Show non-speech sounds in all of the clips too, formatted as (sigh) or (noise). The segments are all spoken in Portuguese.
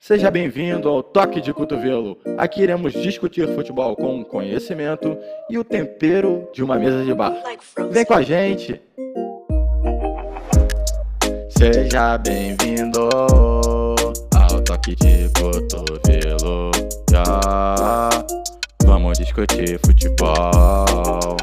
Seja bem-vindo ao Toque de Cotovelo. Aqui iremos discutir futebol com conhecimento e o tempero de uma mesa de bar. Vem com a gente! Seja bem-vindo ao Toque de Cotovelo. Já vamos discutir futebol.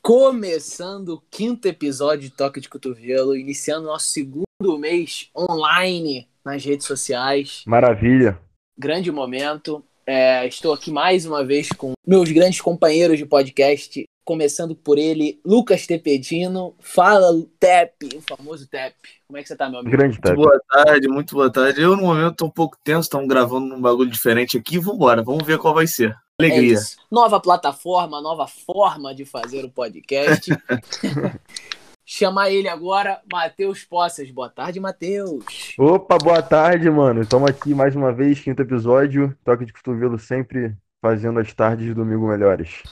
Começando o quinto episódio de Toque de Cotovelo, iniciando nosso segundo mês online nas redes sociais. Maravilha. Grande momento. É, estou aqui mais uma vez com meus grandes companheiros de podcast, começando por ele, Lucas Tepedino. Fala, Tep, o famoso Tep. Como é que você tá, meu amigo? Grande Muito boa tarde, muito boa tarde. Eu, no momento, tô um pouco tenso, estamos gravando num bagulho diferente aqui. Vambora, vamos ver qual vai ser. É Alegria. isso. Nova plataforma, nova forma de fazer o podcast. (laughs) Chamar ele agora, Matheus Poças. Boa tarde, Matheus. Opa, boa tarde, mano. Estamos aqui mais uma vez, quinto episódio. Toque de cotovelo sempre fazendo as tardes de domingo melhores.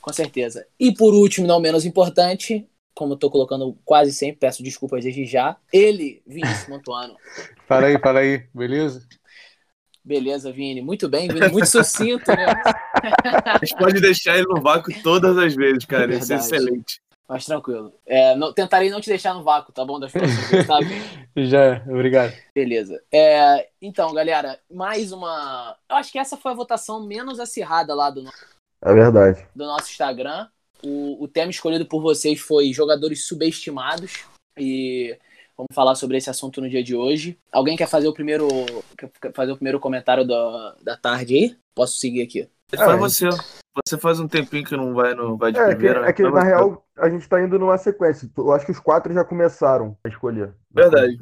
Com certeza. E por último, não menos importante, como eu tô colocando quase sempre, peço desculpas desde já, ele, Vinícius Montuano. (laughs) Fala aí, fala aí, beleza? Beleza, Vini? Muito bem, Vini. Muito sucinto, né? A gente pode deixar ele no vácuo todas as vezes, cara. Isso é excelente. Mas tranquilo. É, não- tentarei não te deixar no vácuo, tá bom? Das próximas vezes, tá? (laughs) Já, obrigado. Beleza. É, então, galera, mais uma. Eu acho que essa foi a votação menos acirrada lá do, no- É verdade. do nosso Instagram. O, o tema escolhido por vocês foi jogadores subestimados. E vamos falar sobre esse assunto no dia de hoje. Alguém quer fazer o primeiro, quer fazer o primeiro comentário da, da tarde aí? Posso seguir aqui? Foi É. você. Você faz um tempinho que não vai, no, vai de É que, primeira. né? é que Foi na você. real a gente tá indo numa sequência. Eu acho que os quatro já começaram a escolher. Verdade.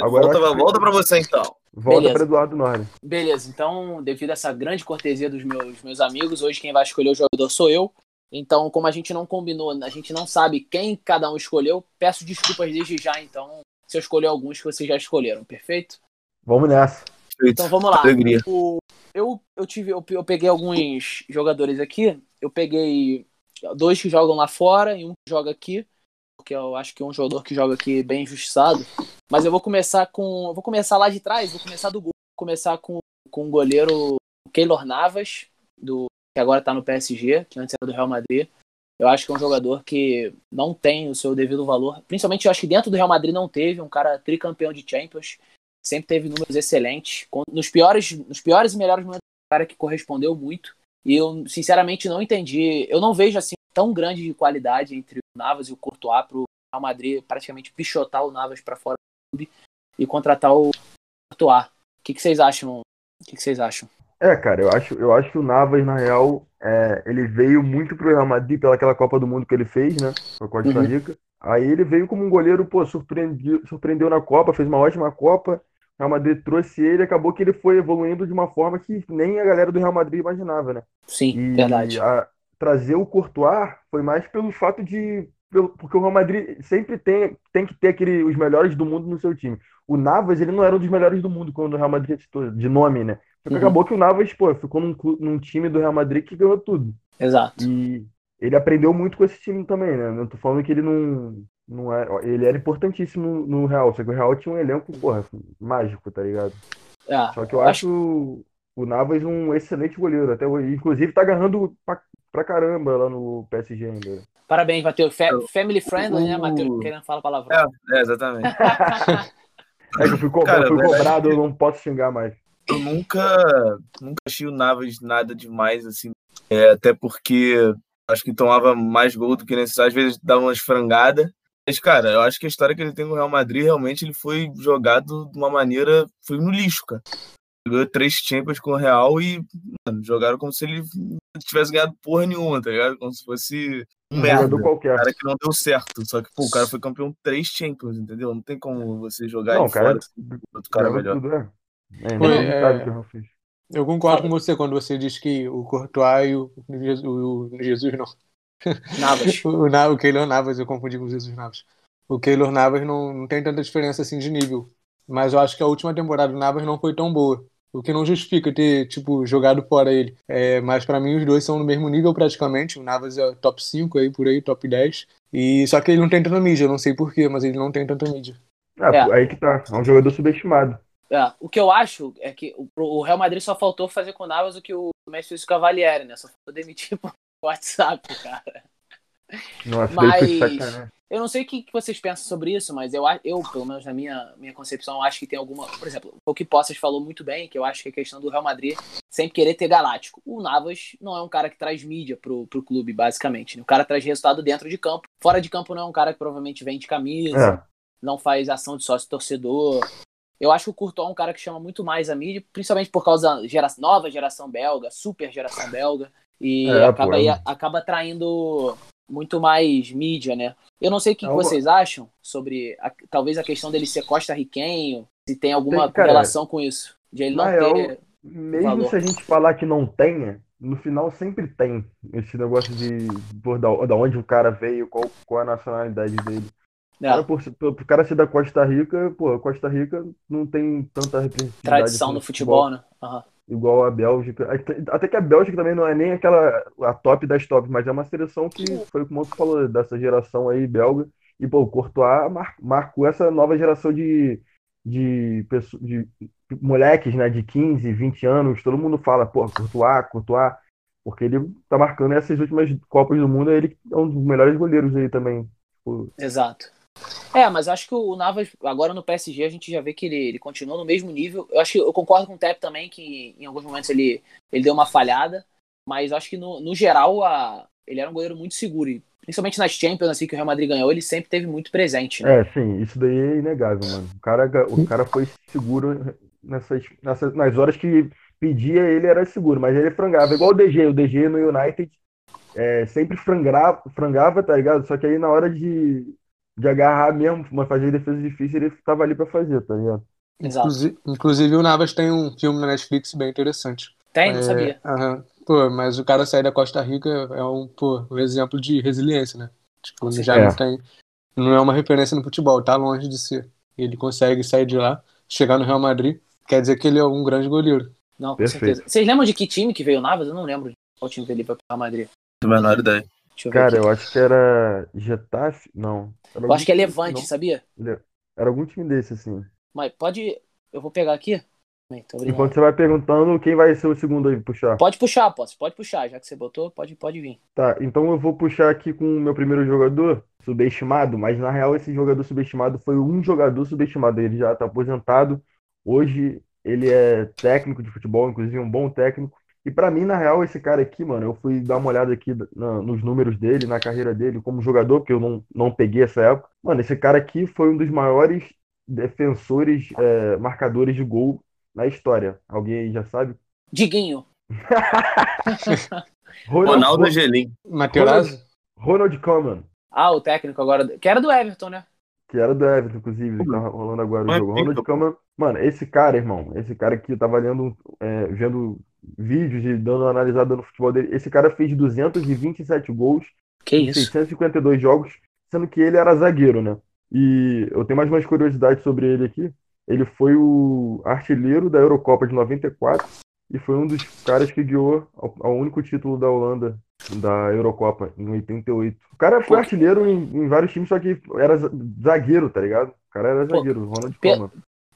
Agora volta, que- volta pra você então. Volta Beleza. para Eduardo Norne. Beleza, então, devido a essa grande cortesia dos meus, meus amigos, hoje quem vai escolher o jogador sou eu. Então, como a gente não combinou, a gente não sabe quem cada um escolheu, peço desculpas desde já, então, se eu escolher alguns que vocês já escolheram, perfeito? Vamos nessa. Então vamos lá. Alegria. O- eu, eu tive, eu, eu peguei alguns jogadores aqui. Eu peguei dois que jogam lá fora e um que joga aqui. Porque eu acho que é um jogador que joga aqui bem injustiçado. Mas eu vou começar com. eu Vou começar lá de trás, vou começar do gol. Vou começar com, com o goleiro Keylor Navas, do, que agora tá no PSG, que antes era do Real Madrid. Eu acho que é um jogador que não tem o seu devido valor. Principalmente, eu acho que dentro do Real Madrid não teve. Um cara tricampeão de Champions sempre teve números excelentes. Nos piores, nos piores e melhores momentos, um cara que correspondeu muito. E eu, sinceramente, não entendi. Eu não vejo assim tão grande de qualidade entre o Navas e o Courtois para o Real Madrid praticamente pichotar o Navas para fora do clube e contratar o Courtois. O que, que vocês acham? O que, que vocês acham? É, cara, eu acho, eu acho que o Navas, na real, é, ele veio muito pro Real Madrid pelaquela Copa do Mundo que ele fez, né? Com a Costa Uhum. Rica. Aí ele veio como um goleiro, pô, surpreendeu, surpreendeu na Copa, fez uma ótima Copa. O Real Madrid trouxe ele, acabou que ele foi evoluindo de uma forma que nem a galera do Real Madrid imaginava, né? Sim, E verdade. a- trazer o Courtois foi mais pelo fato de. porque o Real Madrid sempre tem, tem que ter aquele, os melhores do mundo no seu time. O Navas, ele não era um dos melhores do mundo quando o Real Madrid citou, de nome, né? Só que Uhum. acabou que o Navas, pô, ficou num, num time do Real Madrid que ganhou tudo. Exato. E ele aprendeu muito com esse time também, né? Não tô falando que ele não. Não é, ele era importantíssimo no, Real, só que o Real tinha um elenco, porra, mágico, tá ligado? É, Só que eu acho o, o Navas um excelente goleiro, até hoje. Inclusive tá agarrando pra, pra caramba lá no PSG ainda. Parabéns, Matheus. Fa- Eu- family friendly, né, Matheus? Querendo falar palavrão. É, é, exatamente. (laughs) É que eu fui, co- Cara, eu fui verdade cobrado, eu não posso xingar mais. Eu nunca, nunca achei o Navas nada demais, assim. É, até porque acho que tomava mais gol do que necessário. Às vezes dava umas frangadas. Mas, cara, eu acho que a história que ele tem com o Real Madrid, realmente, ele foi jogado de uma maneira... Foi no lixo, cara. Ganhou três Champions com o Real e, mano, jogaram como se ele não tivesse ganhado porra nenhuma, tá ligado? Como se fosse um Um merda. qualquer. cara que não deu certo. Só que, pô, o cara foi campeão três Champions, entendeu? Não tem como você jogar Não, ele cara, fora outro cara melhor. tudo, é. É, Foi, inacreditável é. Eu concordo com você quando você diz que o Courtois e o, o, o Jesus não. Navas. (laughs) O, Na- o Keylor Navas, eu confundi com o Jesus Navas. O Keylor Navas não, não tem tanta diferença assim de nível. Mas eu acho que a última temporada do Navas não foi tão boa. O que não justifica ter, tipo, jogado fora ele. É, mas pra mim os dois são no mesmo nível praticamente. O Navas é top 5 aí, por aí, top 10. E só que ele não tem tanta mídia, eu não sei porquê, mas ele não tem tanta mídia. Ah, É. Aí que tá. É um jogador subestimado. É, o que eu acho é que o, Real Madrid só faltou fazer com o Navas o que o Messi fez com o Cavalieri, né? Só faltou demitir por (laughs) WhatsApp, cara. Nossa, Mas-. Eu não sei o que vocês pensam sobre isso, mas eu, eu pelo menos na minha, minha concepção, acho que tem alguma. Por exemplo, o que Poças falou muito bem, que eu acho que é a questão do Real Madrid sempre querer ter galáctico. O Navas não é um cara que traz mídia pro, pro clube, basicamente. né? O cara traz resultado dentro de campo. Fora de campo não é um cara que provavelmente vende camisa, É, não faz ação de sócio torcedor. Eu acho que o Courtois é um cara que chama muito mais a mídia, principalmente por causa da gera- nova geração belga, super geração (laughs) belga, e É, acaba, é aí- um- acaba atraindo muito mais mídia, né? Eu não sei o que, É que vocês acham sobre a- talvez a questão dele ser costarriquenho, se tem alguma Tem, cara, relação com isso, de ele não na ter. real, Mesmo valor. se a gente falar que não tenha, no final sempre tem esse negócio de por da, da onde o cara veio, qual, qual a nacionalidade dele. Né, Cara, por, por, cara ser da Costa Rica, pô, a Costa Rica não tem tanta representatividade tradição assim no futebol, né? Aham. igual a Bélgica. Até- que a Bélgica também não é nem aquela a top das tops, mas é uma seleção que foi como tu falou dessa geração aí belga. E pô, o Courtois mar- marcou essa nova geração de de, pessoas, de moleques, né, de 15, 20 anos. Todo mundo fala, pô, Courtois, Courtois, porque ele tá marcando essas últimas Copas do Mundo, ele é um dos melhores goleiros aí também. Pô, Exato. É, mas acho que o Navas, agora no PSG, a gente já vê que ele, ele continua no mesmo nível. Eu acho que eu concordo com o Tep também, que em alguns momentos ele, ele deu uma falhada, mas acho que no, no geral a, ele era um goleiro muito seguro. E principalmente nas Champions, assim, que o Real Madrid ganhou, ele sempre teve muito presente, né? É, sim, isso daí é inegável, mano. O cara, o cara foi seguro nessas, nessas, nas horas que pedia, ele era seguro, mas ele frangava, igual o DG. O DG no United é, sempre frangava, frangava, tá ligado? Só que aí na hora de, de agarrar mesmo, mas fazer defesa difícil, ele tava ali pra fazer, tá ligado? Exato. Inclusive, inclusive, o Navas tem um filme na Netflix bem interessante. Tem, não É, sabia. aham. Pô, mas o cara sair da Costa Rica é um, pô, um exemplo de resiliência, né? Tipo, já certeza. não tem. Não é uma referência no futebol, tá longe de ser. Ele consegue sair de lá, chegar no Real Madrid, quer dizer que ele é um grande goleiro. Não, com Perfeito. certeza. Vocês lembram de que time que veio o Navas? Eu não lembro de qual time que ele foi pro Real Madrid. Não menor ideia. Deixa eu ver Cara, aqui. eu acho que era Getafe? Não. Era Eu acho que é Levante, não, sabia? Era algum time desse, assim. Mas pode. Eu vou pegar aqui. Bem. Enquanto você vai perguntando, quem vai ser o segundo aí puxar? Pode puxar, posso. Pode puxar, já que você botou, pode, pode vir. Tá, então eu vou puxar aqui com o meu primeiro jogador subestimado, mas na real esse jogador subestimado foi um jogador subestimado. Ele já tá aposentado. Hoje ele é técnico de futebol, inclusive um bom técnico. E pra mim, na real, esse cara aqui, mano, eu fui dar uma olhada aqui na- nos números dele, na carreira dele como jogador, porque eu não, não peguei essa época. Mano, esse cara aqui foi um dos maiores defensores, é, marcadores de gol na história. Alguém aí já sabe? Diguinho. (laughs) Ronaldo Angelim. Materazzi? Ronald Koeman. Ah, o técnico agora. Que era do Everton, né? Que era do Everton, inclusive, que tá rolando agora o Mas jogo. pica, Ronald pô. Koeman, mano, esse cara, irmão, esse cara aqui, eu tava lendo, é, vendo vídeos e dando analisada no futebol dele. Esse cara fez 227 gols Que em isso. 652 jogos, sendo que ele era zagueiro, né? E eu tenho mais umas curiosidades sobre ele aqui. Ele foi o artilheiro da Eurocopa de 94 e foi um dos caras que guiou ao, ao único título da Holanda da Eurocopa em 88. O cara foi Pô, artilheiro em, em vários times, só que era za- zagueiro, tá ligado? O cara era Pô, zagueiro, Ronald pe- Koeman.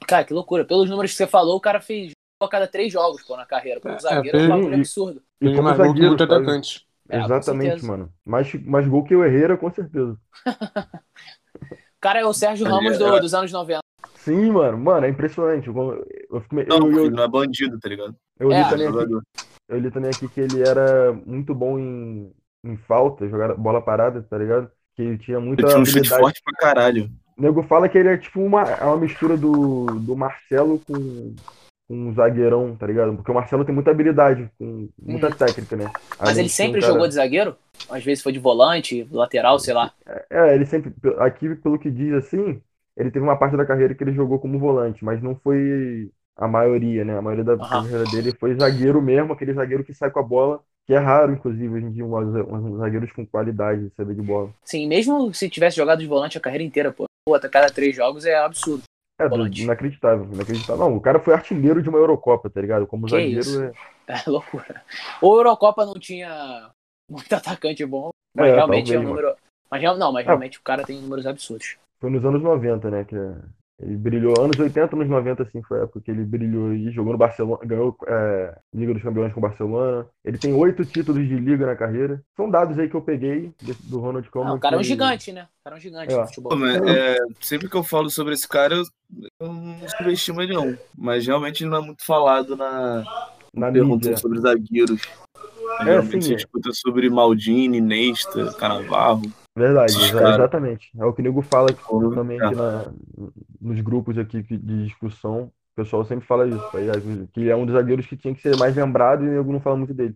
Cara, que loucura. Pelos números que você falou, o cara fez a cada três jogos, pô, na carreira. Como É, zagueiro é um fez- bagulho e- absurdo. E Ele como marcou com zagueiro, muito sabe? atacante. É, Exatamente, mano. Mais, mais gol que o Herrera, com certeza. O cara é o Sérgio Ramos do- é. dos anos 90. Sim, mano. Mano, é impressionante. Eu, eu, fico- eu, Não, eu- não é bandido, tá ligado? eu li É. também aqui. Eu li também aqui que ele era muito bom em, em falta, jogar bola parada, tá ligado? Que ele tinha muita Ele tinha um chute habilidade. forte pra caralho. O nego fala que ele é tipo uma, é uma mistura do, do Marcelo com, com um zagueirão, tá ligado? Porque o Marcelo tem muita habilidade, com muita técnica, né? Uhum. Mas ele sempre cara- jogou de zagueiro? Às vezes foi de volante, lateral, sei lá. É, ele sempre. Aqui, pelo que diz assim, ele teve uma parte da carreira que ele jogou como volante, mas não foi a maioria, né? A maioria da Aham. carreira dele foi zagueiro mesmo, aquele zagueiro que sai com a bola, que é raro, inclusive, hoje em dia, uns, uns zagueiros com qualidade de saber de bola. Sim, mesmo se tivesse jogado de volante a carreira inteira, pô. Pô, a cada três jogos é absurdo. É, Volante. inacreditável, inacreditável. Não, o cara foi artilheiro de uma Eurocopa, tá ligado? Como Que zagueiro isso? é. (laughs) É loucura. Ou Eurocopa não tinha muito (laughs) atacante bom, mas É, realmente é um número. Mas não, mas Ah. realmente o cara tem números absurdos. Foi nos anos 90, né? Que é- Ele brilhou anos 80, anos 90, assim, foi a época que ele brilhou e jogou no Barcelona, ganhou é, Liga dos Campeões com o Barcelona. Ele tem oito títulos de liga na carreira. São dados aí que eu peguei do Ronald Koeman. Não, o cara é um que- gigante, né? O cara é um gigante É. no futebol. Pô, mas, é, sempre que eu falo sobre esse cara, eu, eu não subestimo ele não. Mas realmente ele não é muito falado na, na pergunta sobre zagueiros. É, Realmente sim, se é. discuta sobre Maldini, Nesta, Canavarro. Verdade, Esses exa- caras. exatamente. É o que o nego fala aqui, também É. aqui na, nos grupos aqui que- de discussão. O pessoal sempre fala isso, tá que ele é um dos zagueiros que tinha que ser mais lembrado e o nego não fala muito dele.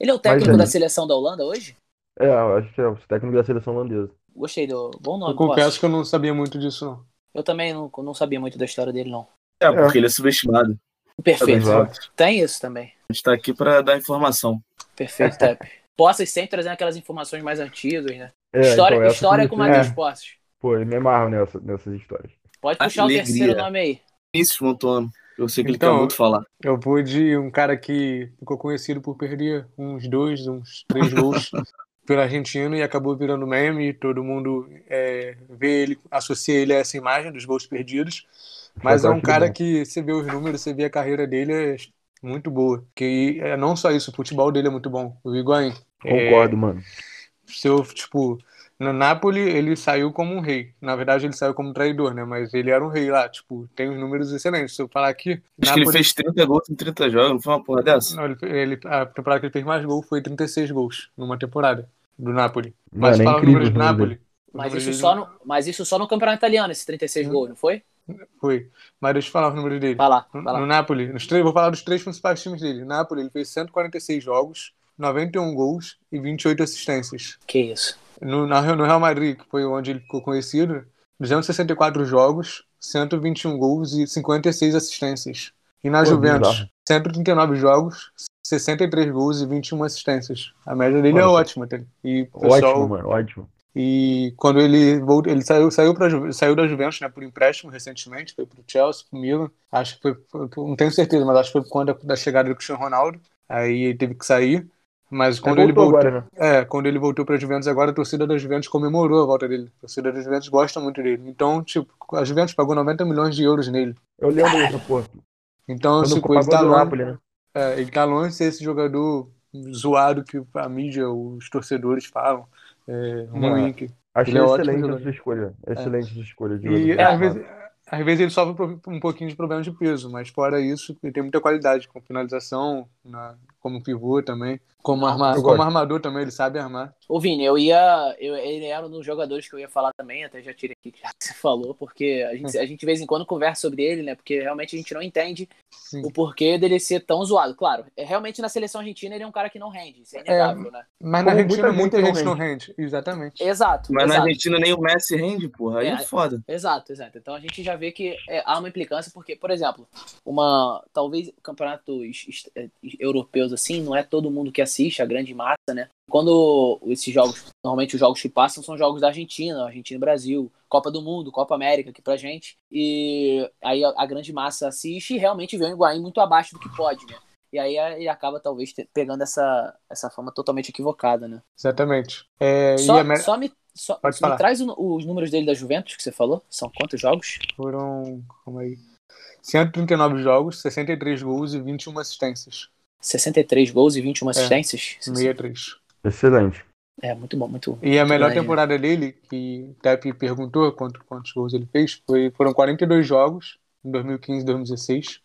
Ele é o técnico Mas, é. da seleção da Holanda hoje? É, eu acho que é o técnico da seleção holandesa. Gostei do bom nome. Eu confesso posso? que eu não sabia muito disso, não. Eu também não, não sabia muito da história dele, não. É, porque ele é subestimado. Perfeito. Exato. Tem isso também. A gente tá aqui pra dar informação. Perfeito, Tep. (laughs) Poças sempre trazendo aquelas informações mais antigas, né? É, história então, história com me- Matheus é, Poços. Pô, eu me amarro nessa, nessas histórias. Pode puxar Alegria. o terceiro nome aí. Vinícius Montuano. Eu sei que ele Então, quer muito falar. Eu vou de um cara que ficou conhecido por perder uns dois, uns três (laughs) gols pelo argentino e acabou virando meme. Todo mundo é, vê ele, associa ele a essa imagem dos gols perdidos. Mas é um cara bom. que você vê os números, você vê a carreira dele é muito boa. Que é, não só isso, o futebol dele é muito bom. O Higuaín. É, Concordo, mano. seu, tipo, no Napoli ele saiu como um rei. Na verdade, ele saiu como um traidor, né? Mas ele era um rei lá, tipo, tem uns números excelentes. Se eu falar aqui, Acho que ele fez 30 gols em 30 jogos, não foi uma porra dessa? Não, ele, ele- a temporada que ele fez mais gol foi 36 gols numa temporada do Napoli. Mas Mano, é fala os incrível números os do Napoli. Os Mas isso, dele só no, mas isso só no campeonato italiano, esses 36 gols, não foi? Foi. Mas deixa eu falar os números dele. Vai lá, No, vai lá. no Napoli, nos três, vou falar dos três principais times dele. Napoli, ele fez 146 jogos, 91 gols e 28 assistências. Que isso. No, na- no Real Madrid, que foi onde ele ficou conhecido, 264 jogos, 121 gols e 56 assistências. E na Pô, Juventus, bizarro. 139 jogos, 63 gols e 21 assistências. A média dele é ótima. tá? E pessoal, Ótimo, mano, ótimo. E quando ele voltou, ele saiu, saiu, pra, saiu da Juventus, né, por empréstimo recentemente, foi pro Chelsea, pro Milan. Acho que foi, foi- não tenho certeza, mas acho que foi por conta da chegada do Cristiano Ronaldo. Aí ele teve que sair. Mas quando ele voltou, agora, né? é, quando ele voltou para a Juventus agora, a torcida da Juventus comemorou a volta dele. A torcida da Juventus gosta muito dele. Então, tipo, a Juventus pagou 90 milhões de euros nele. Eu lembro dessa porra. Então, Quando tipo, ele tá, longe, Napoli, né? é, ele tá longe de ser esse jogador zoado que a mídia, os torcedores falam. É, ruim. que- Achei Ele é excelente jogador. a sua escolha. Excelente sua escolha de E às vezes, às vezes ele sofre um pouquinho de problema de peso, mas fora isso, ele tem muita qualidade com finalização, na- como pivô também. Como, arma, como armador também, ele sabe armar. Ô, Vini, eu ia. Eu, ele era um dos jogadores que eu ia falar também, até já tirei aqui que já (laughs) você falou, porque a gente, a gente de vez em quando conversa sobre ele, né? Porque realmente a gente não entende Sim. o porquê dele ser tão zoado. Claro, é, realmente na seleção argentina ele é um cara que não rende, isso é inegável, né? Mas na Como Argentina muita muita gente não não rende. Exatamente. Exato. Mas na exato. Argentina nem o Messi rende, porra. Aí é, É, foda. Exato, exato. Então a gente já vê que é, há uma implicância, porque, por exemplo, uma talvez campeonatos est- europeus assim, não é todo mundo que assiste, a grande massa, né? Quando esses jogos, normalmente os jogos que passam são jogos da Argentina, Argentina e Brasil, Copa do Mundo, Copa América aqui pra gente, e aí a, a grande massa assiste e realmente vê o Higuaín muito abaixo do que pode, né? E aí ele acaba talvez pegando essa, essa fama totalmente equivocada, né? Exatamente. É, Só, só me, só, me traz o- os números dele da Juventus que você falou. São quantos jogos? foram. Calma aí. 139 jogos, 63 gols e 21 assistências. 63 gols e 21 assistências. 63. Excelente. É, muito bom, muito E a melhor grande, temporada dele, que o Tepe perguntou quanto, quantos gols ele fez, foi, foram 42 jogos em 2015 2016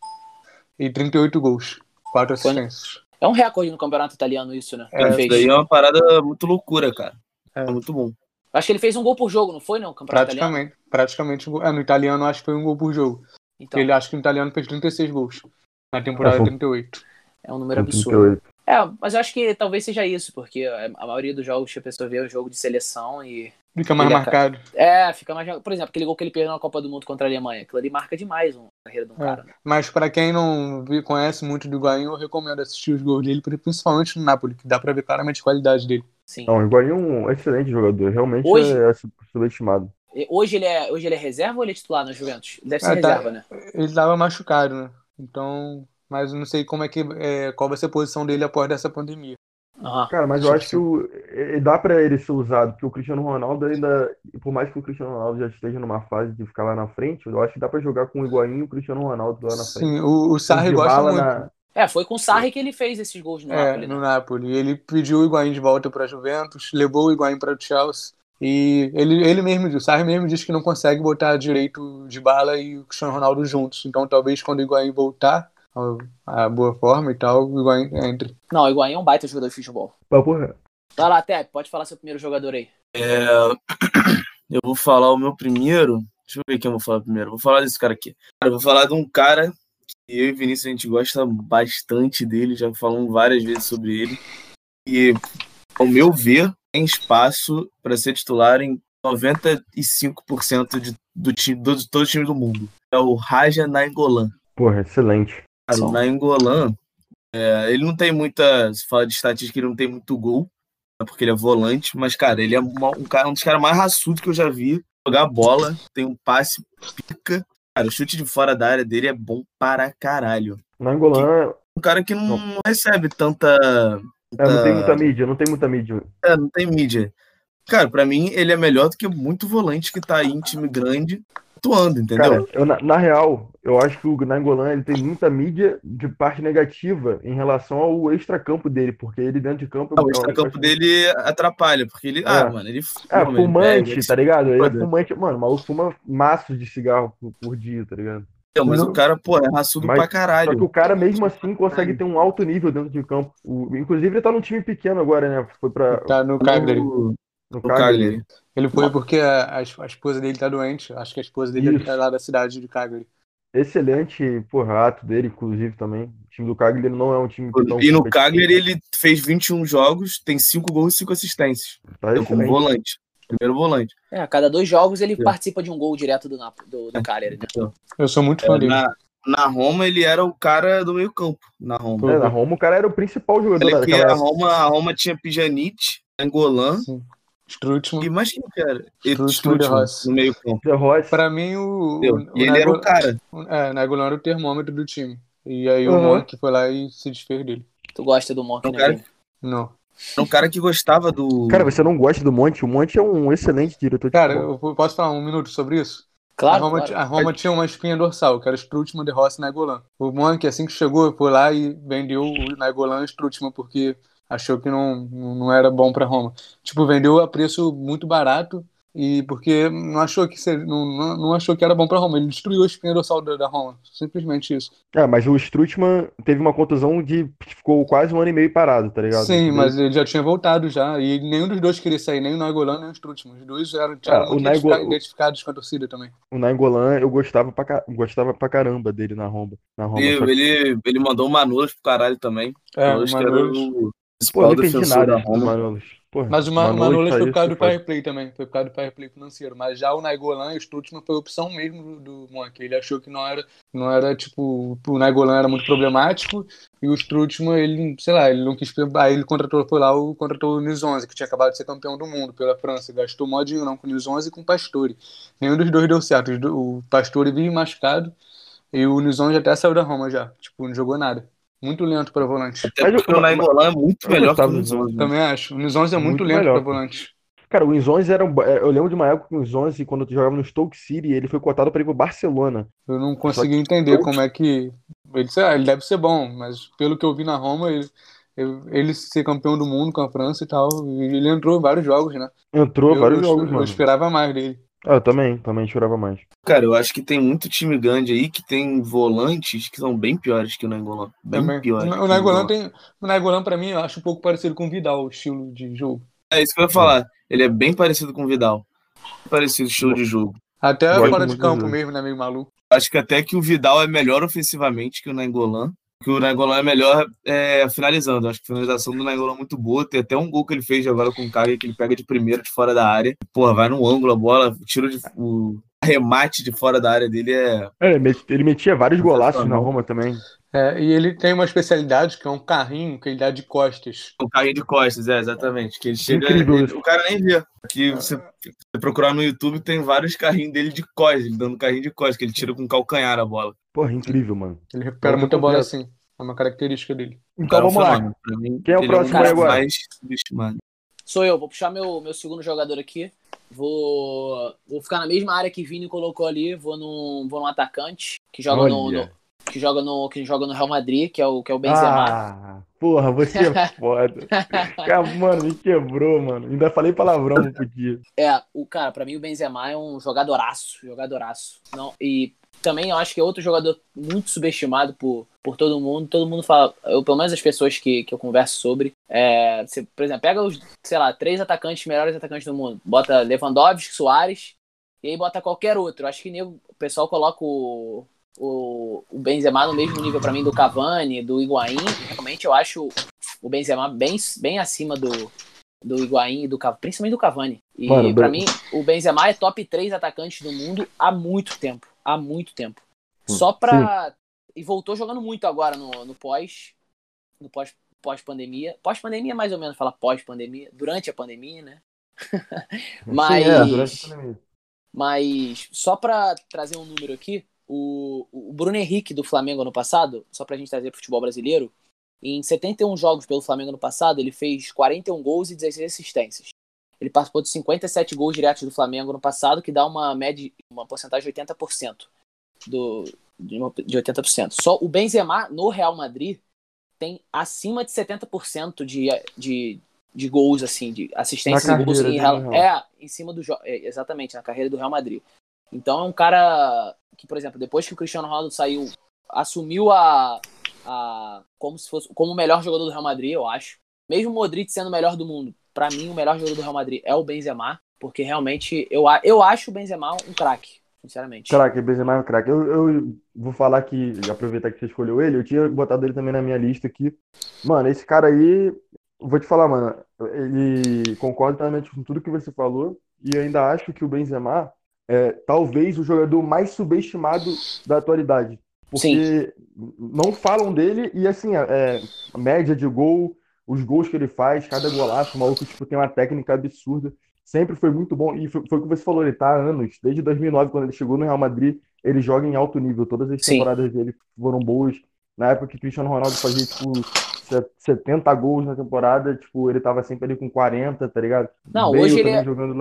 e 38 gols, 4 Foi- assistências. É um recorde no campeonato italiano isso, né? É, Isso daí é uma parada muito loucura, cara. É. É muito bom. Acho que ele fez um gol por jogo, não foi, não? Campeonato italiano? Praticamente, praticamente. um gol. É, no italiano acho que foi um gol por jogo. Então, Ele acho que no italiano fez 36 gols. Na temporada É, foi- 38. É um número absurdo. 38. É, mas eu acho que talvez seja isso, porque a a maioria dos jogos que a pessoa vê é o jogo de seleção e. Fica mais é marcado. É, fica mais. Por exemplo, aquele gol que ele perdeu na Copa do Mundo contra a Alemanha. Aquilo ali marca demais uma carreira de um É. cara. né? Mas para quem não conhece muito do Higuaín, eu recomendo assistir os gols dele, principalmente no Napoli, que dá pra ver claramente a qualidade dele. Sim. Não, o Higuaín é um excelente jogador. Realmente Hoje- é, é subestimado. Hoje ele, é, hoje ele é reserva ou ele é titular na Juventus? Deve ser Ah, tá. reserva, né? Ele tava machucado, né? Então, mas eu não sei como é que é, qual vai ser a posição dele após dessa pandemia. Aham. Cara, mas eu acho que o, dá pra ele ser usado, porque o Cristiano Ronaldo ainda, por mais que o Cristiano Ronaldo já esteja numa fase de ficar lá na frente, eu acho que dá pra jogar com o Higuaín e o Cristiano Ronaldo lá na frente. Sim, o, o Sarri gosta muito. na- É, foi com o Sarri que ele fez esses gols no É, Napoli, né? no Napoli. Ele pediu o Higuaín de volta para a Juventus, levou o Higuaín para o Chelsea. E ele, ele mesmo, o Sarri mesmo disse que não consegue botar direito de bala e o Cristiano Ronaldo juntos. Então talvez quando o Higuaín voltar ao- à boa forma e tal, o Higuaín entre. Não, o Higuaín é um baita jogador de futebol. Papo reto. Vai lá, Tep, pode falar seu primeiro jogador aí. É, (coughs) eu vou falar o meu primeiro. Deixa eu ver quem eu vou falar primeiro. Vou falar desse cara aqui. Cara, eu vou falar de um cara que eu e Vinícius a gente gosta bastante dele, já falamos várias vezes sobre ele. E, ao meu ver, tem espaço para ser titular em 95% de, do time, do, de todo time do mundo. É o Raja Nainggolan. Porra, excelente. Cara, o Nainggolan, é, ele não tem muita. Se fala de estatística, ele não tem muito gol, né, porque ele é volante, mas, cara, ele é uma- um, cara, um dos caras mais raçudos que eu já vi jogar bola, tem um passe pica. Cara, o chute de fora da área dele é bom para caralho. Na Angolan, Um cara que não, Não. recebe tanta. é, não tem muita mídia, não tem muita mídia. é, não tem mídia. Cara, pra mim, ele é melhor do que muito volante que tá aí em time grande atuando, entendeu? Cara, eu, na, na real, eu acho que o Nangolan ele tem muita mídia de parte negativa em relação ao extracampo dele, porque ele dentro de campo. Ah, o extracampo dele atrapalha, porque ele. Ah, É. mano, ele É, fuma, ele fumante, bebe, tá ligado? Ele é fumante. Mano, o maluco fuma maços de cigarro por, por dia, tá ligado? Mas Não. o cara, pô, é raçudo Mas- pra Só que caralho. o cara, mesmo assim, consegue ter um alto nível dentro de campo. O- inclusive, ele tá num time pequeno agora, né? Foi pra. Tá no Cagliari. No, Cagliari. Ele foi porque a, a, esposa dele tá doente. Acho que a esposa dele Isso. é lá da cidade de Cagliari. Excelente, porra, ato dele, inclusive, também. O time do Cagliari não é um time tão E no. Cagliari ele fez 21 jogos, tem 5 gols e 5 assistências. Tá Então, como volante. Primeiro volante. É, a cada dois jogos ele É. participa de um gol direto do, do, do Cagliari, né? Eu sou muito fã dele. Na, na Roma ele era o cara do meio campo. Na Roma. É, na Roma o cara era o principal jogador daquela a. Roma, a Roma tinha Pjanic, Angolan Sim. Strutman. e mais quem que era? Strutman de Rossi. no meio campo. Pra mim, o, o, E ele era o cara. É, Nagolan era o termômetro do time. E aí o Uhum. Monk foi lá e se desfez dele. Tu gosta do Monk, Não, né? cara. Não. Era um cara que gostava do. Cara, você não gosta do Monte? O Monte é um excelente diretor de Cara, eu posso falar um minuto sobre isso? Claro, a Roma, claro. a Roma tinha uma espinha dorsal, que era Strutman, De Rossi e Nagolan. O Monk, assim que chegou, foi lá e vendeu o Nagolan e o Strutman, porque achou que não, não era bom pra Roma. Tipo, vendeu a preço muito barato e porque não achou que ser, não, não, não achou que era bom pra Roma. Ele destruiu a espinha dorsal da, da Roma. Simplesmente isso. É, mas o Strutman teve uma contusão de. ficou quase um ano e meio parado, tá ligado? Sim, mas ele já tinha voltado já. E nenhum dos dois queria sair, nem o Nagolan nem o Strutman. Os dois eram, eram Ah, o identifica- identificados com a torcida também. O Nainggolan eu gostava pra, ca- gostava pra caramba dele na Roma. Na Roma. Ele, que, ele, ele mandou o Manolas pro caralho também. É, Manolas. Pô, não entendi defensor nada da do Roma. Manolas. Porra, Mas o Ma- Manolas Manolas foi por causa isso, do faz. Fair Play também, foi por causa do Fair Play financeiro. Mas já o Nainggolan e o Strutman foi a opção mesmo do, do Monk. Ele achou que não era, não era tipo, o Nainggolan era muito problemático e o Strutman, ele, sei lá, ele não quis. Aí ele contratou, foi lá, o, contratou o Nis 11, que tinha acabado de ser campeão do mundo pela França. Gastou mó dinheiro não com o Nis 11 e com o Pastore. Nenhum dos dois deu certo. O Pastore vive machucado e o 11 até saiu da Roma já. Tipo, não jogou nada. Muito lento para volante. Até Mas eu- o Nainggolan é muito eu melhor que o Nizonzi. né? Também acho. O 11 é muito, Muito lento melhor, para volante. Cara, o Inzonzi era um. Eu lembro de uma época que o Inzonzi, quando eu jogava no Stoke City, ele foi cotado pra ir pro Barcelona. Eu não consegui entender como é que. Ele, sei lá, ele deve ser bom, mas pelo que eu vi na Roma, ele, ele, ser campeão do mundo com a França e tal, ele entrou em vários jogos, né? Entrou eu, vários eu, jogos, eu mano. esperava mais dele. Ah, eu também, também chorava mais. Cara, eu acho que tem muito time grande aí que tem volantes que são bem piores que o Nainggolan. Bem Também. piores. O, Nainggolan Nainggolan. tem. O Nainggolan, pra mim, eu acho um pouco parecido com o Vidal, o estilo de jogo. É isso que eu ia falar. Ele é bem parecido com o Vidal. Parecido estilo de jogo. Até Gosto fora de campo mesmo, né? Meio maluco. Acho que até que o Vidal é melhor ofensivamente que o Nainggolan. Que o Nainggolan é melhor é, finalizando. Acho que a finalização do Nainggolan é muito boa. Tem até um gol que ele fez agora com o Cagliari que ele pega de primeira de fora da área. Porra, vai no ângulo a bola, tiro de o arremate de fora da área dele é É, ele met- ele metia vários golaços na. Roma também. É, e ele tem uma especialidade que é um carrinho que ele dá de costas. o carrinho de costas, é, exatamente. Que ele chega. Incrível ele- o cara nem vê. Que você, você procurar no YouTube, tem vários carrinhos dele de costas, ele dando carrinho de costas, que ele tira com calcanhar a bola. Porra, incrível, mano. Ele recupera muita bola assim. É uma característica dele. Então vamos lá. Mim, Quem é o próximo um aí cara agora? mais subestimado. Sou eu, vou puxar meu, meu segundo jogador aqui. Vou, vou ficar na mesma área que Vini colocou ali. Vou num, vou num atacante que joga no, no- que joga no que joga no Real Madrid, que é o que é o Benzema. Ah, porra, você é (laughs) foda. Cara, mano, me quebrou, mano. Ainda falei palavrão, não podia. É, o cara, pra mim o Benzema é um jogadoraço, jogadoraço. Não, e também eu acho que é outro jogador muito subestimado por, por todo mundo. Todo mundo fala, eu, pelo menos as pessoas que, que eu converso sobre. É, você, por exemplo, pega os, sei lá, três atacantes, melhores atacantes do mundo. Bota Lewandowski, Soares, e aí bota qualquer outro. Acho que nego- o pessoal coloca o, o, o Benzema no mesmo nível pra mim do Cavani, do Higuaín. Realmente eu acho o Benzema bem, bem acima do, do Higuaín e do Cavani, principalmente do Cavani. E Ben- mim, o Benzema é top 3 atacantes do mundo há muito tempo. Há muito tempo. Hum, Só pra. E voltou jogando muito agora no, no pós. No pós, pós-pandemia. Pós-pandemia, mais ou menos, fala pós-pandemia. Durante a pandemia, né? Mas. (laughs) Sim, é, durante a pandemia. Mas só pra trazer um número aqui, o, o Bruno Henrique do Flamengo ano passado, só pra gente trazer pro futebol brasileiro, em 71 jogos pelo Flamengo ano passado, ele fez 41 gols e 16 assistências. Ele participou de 57 gols diretos do Flamengo no passado, que dá uma média, uma porcentagem de 80%. Do, de, uma- de 80%. Só o Benzema no Real Madrid tem acima de 70% de, de, de gols, assim, de assistências Na gols em, no Real. é, em cima do é, exatamente, na carreira do Real Madrid. Então é um cara que, por exemplo, depois que o Cristiano Ronaldo saiu, assumiu a, a como se fosse como o melhor jogador do Real Madrid, eu acho. Mesmo o Modric sendo o melhor do mundo, pra mim o melhor jogador do Real Madrid é o Benzema, porque realmente eu, eu acho o Benzema um craque, sinceramente. Craque, Benzema é um craque. Eu, eu vou falar que, aproveitar que você escolheu ele, eu tinha botado ele também na minha lista aqui. Mano, esse cara aí, vou te falar, mano, ele concorda totalmente com tudo que você falou, e ainda acho que o Benzema é talvez o jogador mais subestimado da atualidade. Porque não falam dele, e assim, é, a média de gol, os gols que ele faz, cada golaço, o maluco tipo, tem uma técnica absurda. Sempre foi muito bom. E foi, foi o que você falou, ele tá há anos, desde 2009, quando ele chegou no Real Madrid, ele joga em alto nível. Todas as Sim. temporadas dele foram boas. Na época que Cristiano Ronaldo fazia, tipo, se- 70 gols na temporada, tipo, ele tava sempre ali com 40, tá ligado? Não, hoje ele é- jogando.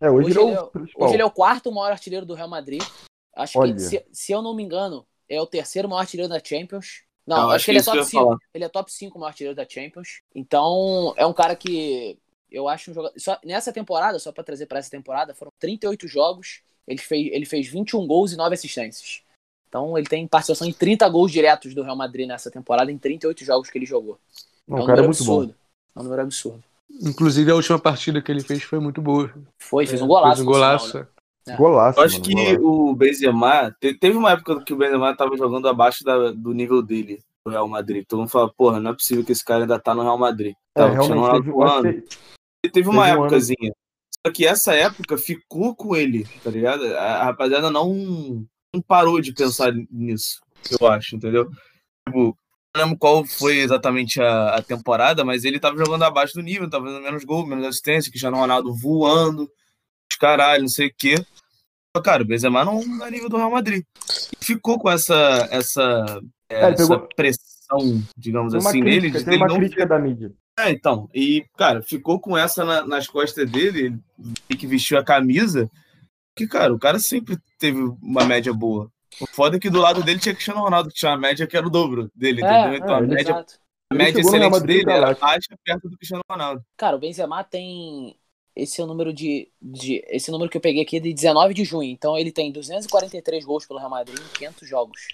É, hoje, Hoje ele é ele o é- principal. Hoje ele é o quarto maior artilheiro do Real Madrid. Acho Olha. que, se, se eu não me engano, é o terceiro maior artilheiro da Champions. Não, Não, acho, acho que ele é que eu top ia 5. falar. Ele é top 5 maior artilheiro da Champions. Então, é um cara que eu acho um jogador. Só, nessa temporada, só pra trazer pra essa temporada, foram 38 jogos. Ele fez, ele fez 21 gols e 9 assistências. Então, ele tem participação em 30 gols diretos do Real Madrid nessa temporada, em 38 jogos que ele jogou. Não, é o um cara é número muito bom. absurdo. É um número absurdo. Inclusive, a última partida que ele fez foi muito boa. Foi, fez um É, golaço. Fez um golaço. né? É. Golaço, Eu acho mano, que golaço. o Benzema. te- Teve uma época que o Benzema tava jogando abaixo da- do nível dele, do Real Madrid. Todo mundo fala, porra, não é possível que esse cara ainda tá no Real Madrid. É, realmente, teve, acho voando. que E teve uma Teve um ano- épocazinha. Só que essa época ficou com ele, tá ligado? A a rapaziada não, não parou de pensar nisso, eu acho, entendeu? Tipo, não lembro qual foi exatamente a, a temporada, mas ele tava jogando abaixo do nível, tava fazendo menos gol, menos assistência, Cristiano Ronaldo voando, os caralho, não sei o quê. Cara, o Benzema não é nível do Real Madrid. E ficou com essa, essa, É, essa pegou- pressão, digamos tem assim, nele, crítica, de tem uma não crítica da mídia. é, então. E, cara, ficou com essa na- nas costas dele, ele que vestiu a camisa. Que, cara, o cara sempre teve uma média boa. O foda é que do lado dele tinha Cristiano Ronaldo, que tinha uma média que era o dobro dele, É, entendeu? Então é, a média, Exato. a média excelente Madrid dele era galáctico. baixa perto do Cristiano Ronaldo. Cara, o Benzema tem. Esse é o número de, de. Esse número que eu peguei aqui é de 19 de junho. Então ele tem 243 gols pelo Real Madrid em 500 jogos.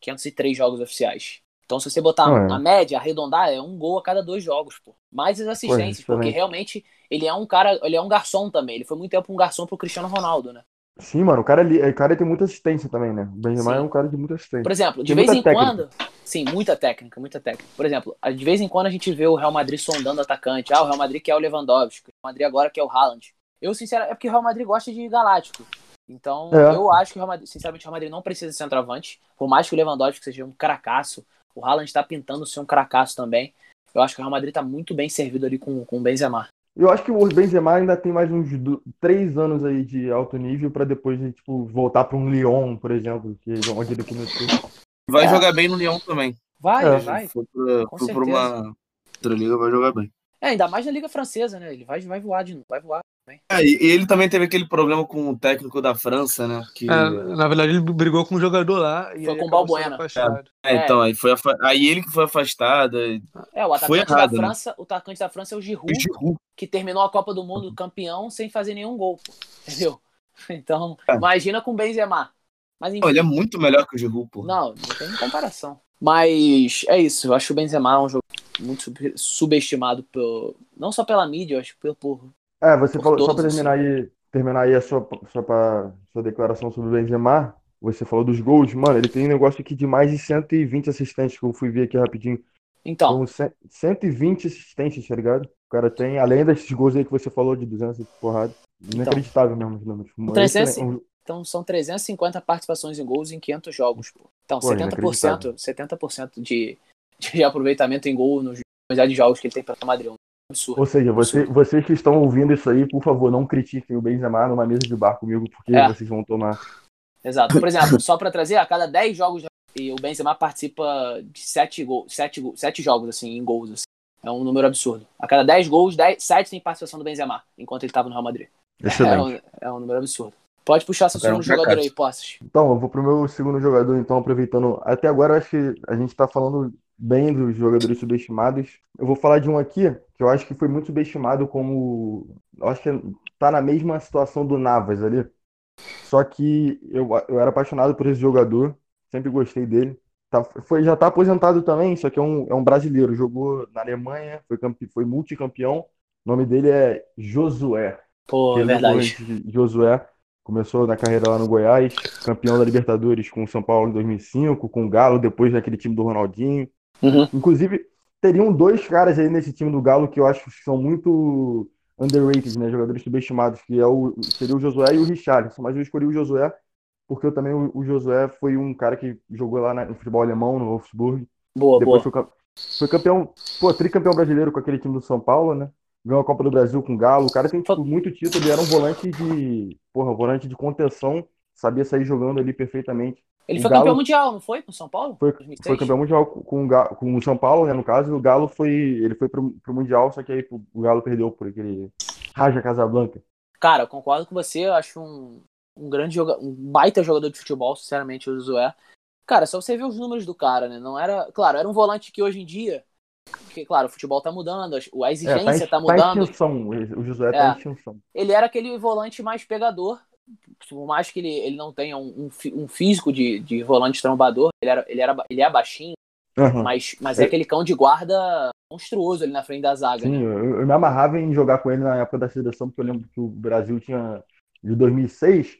503 jogos oficiais. Então, se você botar é. na média, arredondar, é um gol a cada dois jogos, pô. Mais as assistências, excelente. porque realmente ele é um cara, ele é um garçom também. Ele foi muito tempo um garçom pro Cristiano Ronaldo, né? Sim, mano, o cara, ali- o cara tem muita assistência também, né? O Benzema Sim. é um cara de muita assistência. Por exemplo, de Tem vez em técnica. quando. Sim, muita técnica, muita técnica. Por exemplo, de vez em quando a gente vê o Real Madrid sondando atacante. Ah, o Real Madrid quer o Lewandowski. O Real Madrid agora quer o Haaland. Eu, sinceramente, é porque o Real Madrid gosta de galáctico. Então, É. eu acho que o Real Madrid, sinceramente, o Real Madrid não precisa de centroavante. Por mais que o Lewandowski seja um cracaço, o Haaland tá pintando ser um cracaço também. Eu acho que o Real Madrid tá muito bem servido ali com, com o Benzema. Eu acho que o Benzema ainda tem mais uns do- três anos aí de alto nível pra depois, tipo, voltar pra um Lyon, por exemplo, que é onde ele começou. Vai É. jogar bem no Lyon também. Vai, É. vai. Certeza. uma outra liga, vai jogar bem. É, ainda mais na Liga Francesa, né? Ele vai, vai voar de novo, vai voar. É, e, ele também teve aquele problema com o técnico da França, né? Que... É, na verdade, ele brigou com um jogador lá e Foi com o Balbuena. afastado. É, então, aí, foi afa- aí ele que foi afastado. e- É, o atacante Foi errado, da né? França, o atacante da França é o Giroud, O Giroud. que terminou a Copa do Mundo campeão sem fazer nenhum gol, pô. (laughs) Entendeu? Então, É. imagina com o Benzema. Mas enfim, ele é muito melhor que o Giroud, pô. não, não tem comparação. Mas é isso, eu acho o Benzema um jogo muito sub- subestimado pelo, não só pela mídia, eu acho por, por É, você Por falou, só para terminar aí, terminar aí a sua, sua, pa- sua declaração sobre o Benzema, você falou dos gols, mano, ele tem um negócio aqui de mais de 120 assistentes, que eu fui ver aqui rapidinho. Então, São cem- 120 assistentes, tá ligado? O cara tem, além desses gols aí que você falou de 200 e porrada, inacreditável mesmo os números. Mano, 300 excelente. Um- então são 350 participações em gols em 500 jogos, pô. Então, Pô, 70%, 70% de, de aproveitamento em gol nos quantidade de jogos que ele tem para Madrid. É um absurdo. Ou seja, você, vocês que estão ouvindo isso aí, por favor, não critiquem o Benzema numa mesa de bar comigo, porque É. vocês vão tomar. Exato. Por exemplo, só para trazer, a cada 10 jogos e o Benzema participa de 7, gol, 7, gol- 7 jogos assim, em gols. assim. É um número absurdo. A cada 10 gols, 10, 7 tem participação do Benzema, enquanto ele estava no Real Madrid. É Excelente. um, é um número absurdo. Pode puxar seu é um segundo jogador aí, Posses. Então, eu vou pro meu segundo jogador, então, aproveitando. Até agora, eu acho que a gente tá falando bem dos jogadores subestimados. Eu vou falar de um aqui, que eu acho que foi muito subestimado como. Eu acho que tá na mesma situação do Navas ali. Só que eu, eu era apaixonado por esse jogador, sempre gostei dele. Tá, foi, já tá aposentado também, só que é um, é um brasileiro. Jogou na Alemanha, foi, campe, foi multicampeão. O nome dele é Josué. Pô, é verdade. Josué começou na carreira lá no Goiás, campeão da Libertadores com o São Paulo em 2005, com o Galo, depois naquele time do Ronaldinho. Uhum. Inclusive, teriam dois caras aí nesse time do Galo que eu acho que são muito underrated, né? Jogadores subestimados, que é o, seria o Josué e o Richarlison. Mas eu escolhi o Josué porque eu também o, o Josué foi um cara que jogou lá na- no futebol alemão, no Wolfsburg. Boa, Depois boa. foi, foi campeão, pô, tricampeão brasileiro com aquele time do São Paulo, né? Ganhou a Copa do Brasil com o Galo. O cara tem tipo, muito título, ele era um volante de, porra, um volante de contenção, sabia sair jogando ali perfeitamente. Ele o foi Galo- campeão mundial, não foi? Com São Paulo? Foi, 2006? foi campeão mundial com, com o São Paulo, né? No caso, e o Galo foi, ele foi pro, pro mundial, só que aí o Galo perdeu por aquele Raja Casablanca. Cara, eu concordo com você. Eu acho um, um grande jogador, um baita jogador de futebol, sinceramente, o Josué. Cara, só você ver os números do cara, né? Não era. Claro, era um volante que hoje em dia. Porque, claro, o futebol tá mudando, a É, exigência tá, tá em- tá em mudando. extinção, o Josué É. tá em extinção. Ele era aquele volante mais pegador. Por mais que ele, ele não tenha um, um físico de, de volante trombador, ele, era, ele, era, ele é baixinho, Aham. mas, mas é É. aquele cão de guarda monstruoso ali na frente da zaga. Sim, né? eu, eu me amarrava em jogar com ele na época da seleção, porque eu lembro que o Brasil tinha de 2006.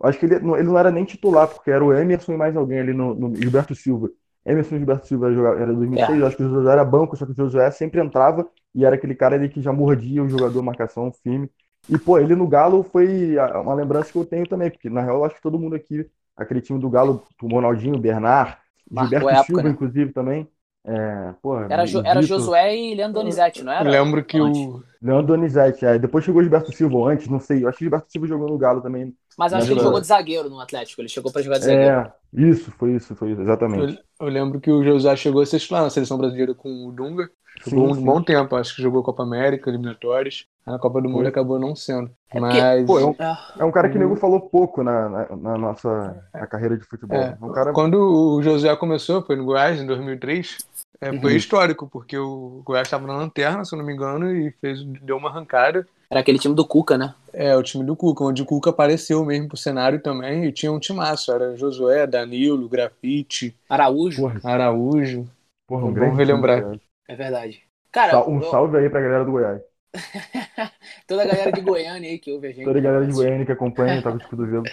eu Acho que ele, não- ele não era nem titular, porque era o Emerson e mais alguém ali no, no Gilberto Silva. Emerson e Gilberto Silva jogava- era 2006, eu acho que o Josué era banco, só que o Josué sempre entrava e era aquele cara ali que já mordia o jogador, marcação firme. E, pô, ele no Galo foi uma lembrança que eu tenho também, porque na real eu acho que todo mundo aqui, aquele time do Galo, o Ronaldinho, o Bernard, Marcou Gilberto época, Silva, né? inclusive, também. É, porra, Era, o Jo- era. Josué e Leandro Donizete, não Eu era? lembro que Antes. o. Leandro Donizete, é. Depois chegou o Gilberto Silva antes, não sei. Eu acho que o Gilberto Silva jogou no Galo também. Mas acho que ele jogou de zagueiro no Atlético. Ele chegou pra jogar de zagueiro. É, isso, foi isso, foi isso, exatamente. Eu, eu lembro que o José chegou a ser titular na seleção brasileira com o Dunga. Jogou Sim, um sim. bom tempo, acho que jogou Copa América, eliminatórios. Na Copa do Mundo Foi. acabou não sendo. É porque- Mas Pô, é um, É. é um cara que o Uhum. nego falou pouco na, na, na nossa na carreira de futebol. É, É um cara. quando o José começou, foi no Goiás em 2003, é, foi Uhum. histórico, porque o Goiás estava na lanterna, se eu não me engano, e fez, deu uma arrancada. Era aquele time do Cuca, né? É, o time do Cuca, onde o Cuca apareceu mesmo pro cenário também, e tinha um timaço, era Josué, Danilo, Grafite, Araújo. Porra, Araújo. porra, um Vamos grande relembrar. time, É verdade. Cara. Um eu- salve aí pra galera do Goiás. (laughs) toda a galera de Goiânia aí que ouve a gente. Toda a galera de Goiânia que acompanha, tava de cotovelo.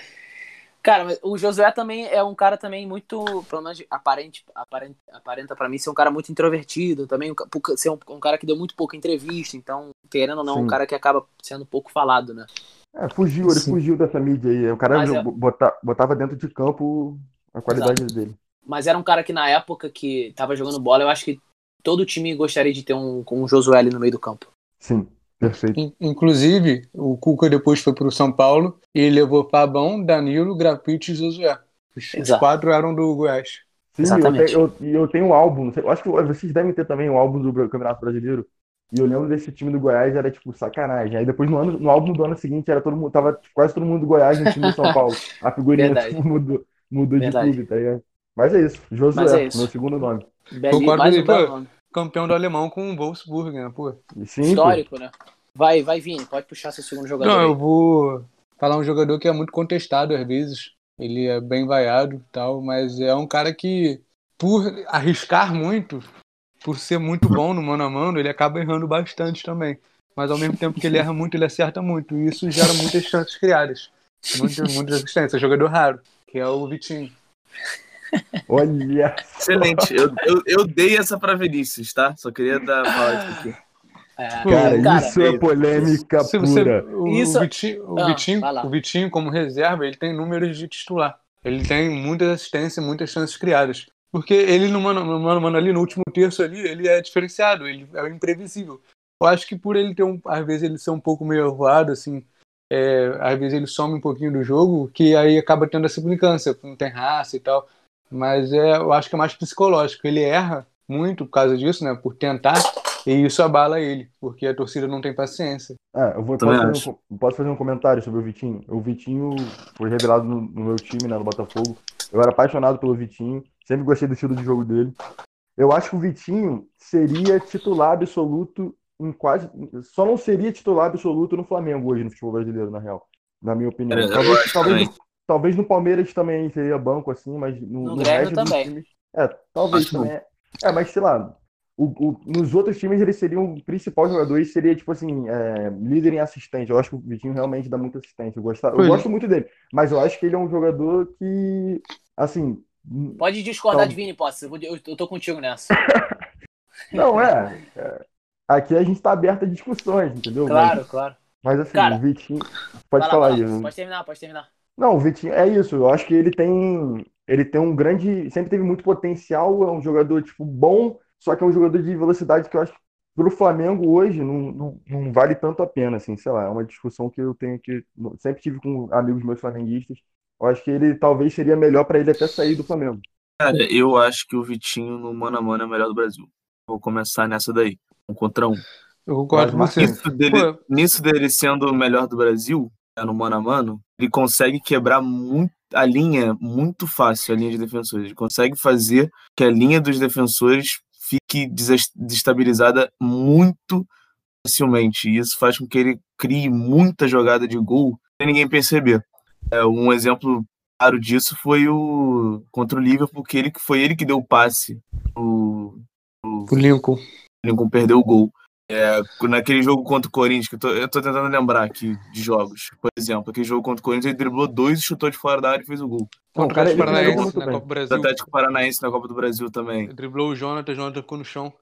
Cara, mas o Josué também é um cara também muito, pelo menos aparente, aparenta, aparenta para mim ser um cara muito introvertido, também um, ser um, um cara que deu muito pouca entrevista, então, querendo ou não, um Sim. cara que acaba sendo pouco falado, né? É, fugiu, ele Sim. fugiu dessa mídia aí. O cara é- bota- botava dentro de campo a qualidade dele. Mas era um cara que na época que tava jogando bola, eu acho que todo time gostaria de ter um, com um Josué ali no meio do campo. Sim, perfeito. In- Inclusive, o Cuca depois foi pro São Paulo e levou Fabão, Danilo, Grafite e Josué. Os, Exato. quatro eram do Goiás. Sim, Exatamente. eu tenho, eu, eu tenho um álbum. Eu acho que vocês devem ter também um álbum do Campeonato Brasileiro. E eu lembro desse time do Goiás, era tipo sacanagem. Aí depois no, ano, no álbum do ano seguinte era todo mundo, tava quase todo mundo do Goiás no time do São Paulo. A figurinha tipo, (laughs) mudou, mudou de clube, tá ligado? Mas é isso, Josué, é isso. meu segundo nome. Concordo mais um nome. Campeão do alemão com o Wolfsburg, né? Pô. Sim, pô. Histórico, né? Vai, vai, Vini, pode puxar seu segundo jogador. Não, aí. eu vou falar um jogador que é muito contestado às vezes. Ele é bem vaiado e tal, mas é um cara que, por arriscar muito, por ser muito bom no mano a mano, ele acaba errando bastante também. Mas ao mesmo tempo que ele erra muito, ele acerta muito. E isso gera muitas chances criadas. Muitas, muitas assistências. É um jogador raro, que é o Vitinho. Olha, Excelente. Eu, eu, eu dei essa pra Vinícius, tá? Só queria dar isso aqui. É, cara, cara, isso é polêmica Se você, pura. o, Isso- o Vitinho, o, Ah, Vitinho, o Vitinho, como reserva, ele tem números de titular. Ele tem muitas assistências, muitas chances criadas. Porque ele, no mano, no mano, mano ali, no último terço ali, ele é diferenciado, ele é imprevisível. Eu acho que por ele ter um. Às vezes ele ser um pouco meio voado, assim, é, às vezes ele some um pouquinho do jogo, que aí acaba tendo essa implicância, não tem raça e tal. Mas é, eu acho que é mais psicológico. Ele erra muito por causa disso, né? Por tentar, e isso abala ele, porque a torcida não tem paciência. Ah, eu vou, posso, fazer um, posso fazer um comentário sobre o Vitinho? O Vitinho foi revelado no, no meu time, né, no Botafogo. Eu era apaixonado pelo Vitinho, sempre gostei do estilo de jogo dele. Eu acho que o Vitinho seria titular absoluto em quase. Só não seria titular absoluto no Flamengo hoje, no futebol brasileiro, na real. Na minha opinião. É, talvez, talvez, talvez no Palmeiras também seria banco, assim, mas no, No no Grêmio resto dos também. times. É, talvez Acho também. É, mas sei lá. o- o- nos outros times ele seria o principal jogador e seria, tipo assim, é, líder em assistente. Eu acho que o Vitinho realmente dá muita assistência. Eu, gosto, eu é. gosto muito dele. Mas eu acho que ele é um jogador que, assim. Pode discordar de Vini, posso. Eu, eu- tô contigo nessa. (laughs) Não, é. é, aqui a gente tá aberto a discussões, entendeu? Claro, claro. Mas, mas assim, Cara, o Vitinho. Pode lá, falar vai aí. lá. eu- Pode terminar, pode terminar. Não, o Vitinho, é isso. Eu acho que ele tem, ele tem um grande, sempre teve muito potencial. É um jogador tipo bom, só que é um jogador de velocidade que eu acho que pro Flamengo hoje não, não, não vale tanto a pena, assim, sei lá. É uma discussão que eu tenho que sempre tive com amigos meus flamenguistas. Eu acho que ele talvez seria melhor para ele até sair do Flamengo. Cara, eu acho que o Vitinho no mano a mano é o melhor do Brasil. Vou começar nessa daí. Um contra um. Eu concordo com você. Nisso dele, Pô, nisso dele sendo o melhor do Brasil, no mano a mano, ele consegue quebrar muito, a linha muito fácil, a linha de defensores. Ele consegue fazer que a linha dos defensores fique des- destabilizada muito facilmente. E isso faz com que ele crie muita jogada de gol sem ninguém perceber. É, um exemplo claro disso foi o contra o Liverpool, que ele, foi ele que deu o passe. O, o Lincoln. Lincoln perdeu o gol. É, naquele jogo contra o Corinthians, que eu tô, eu tô tentando lembrar aqui de jogos. Por exemplo, aquele jogo contra o Corinthians, ele driblou dois, chutou de fora da área e fez o gol. Não, Contra o cara, Atlético ele jogou Paranaense na bem. Copa do O Brasil. Atlético Paranaense na Copa do Brasil também. Driblou o Jonathan, o Jonathan ficou no chão.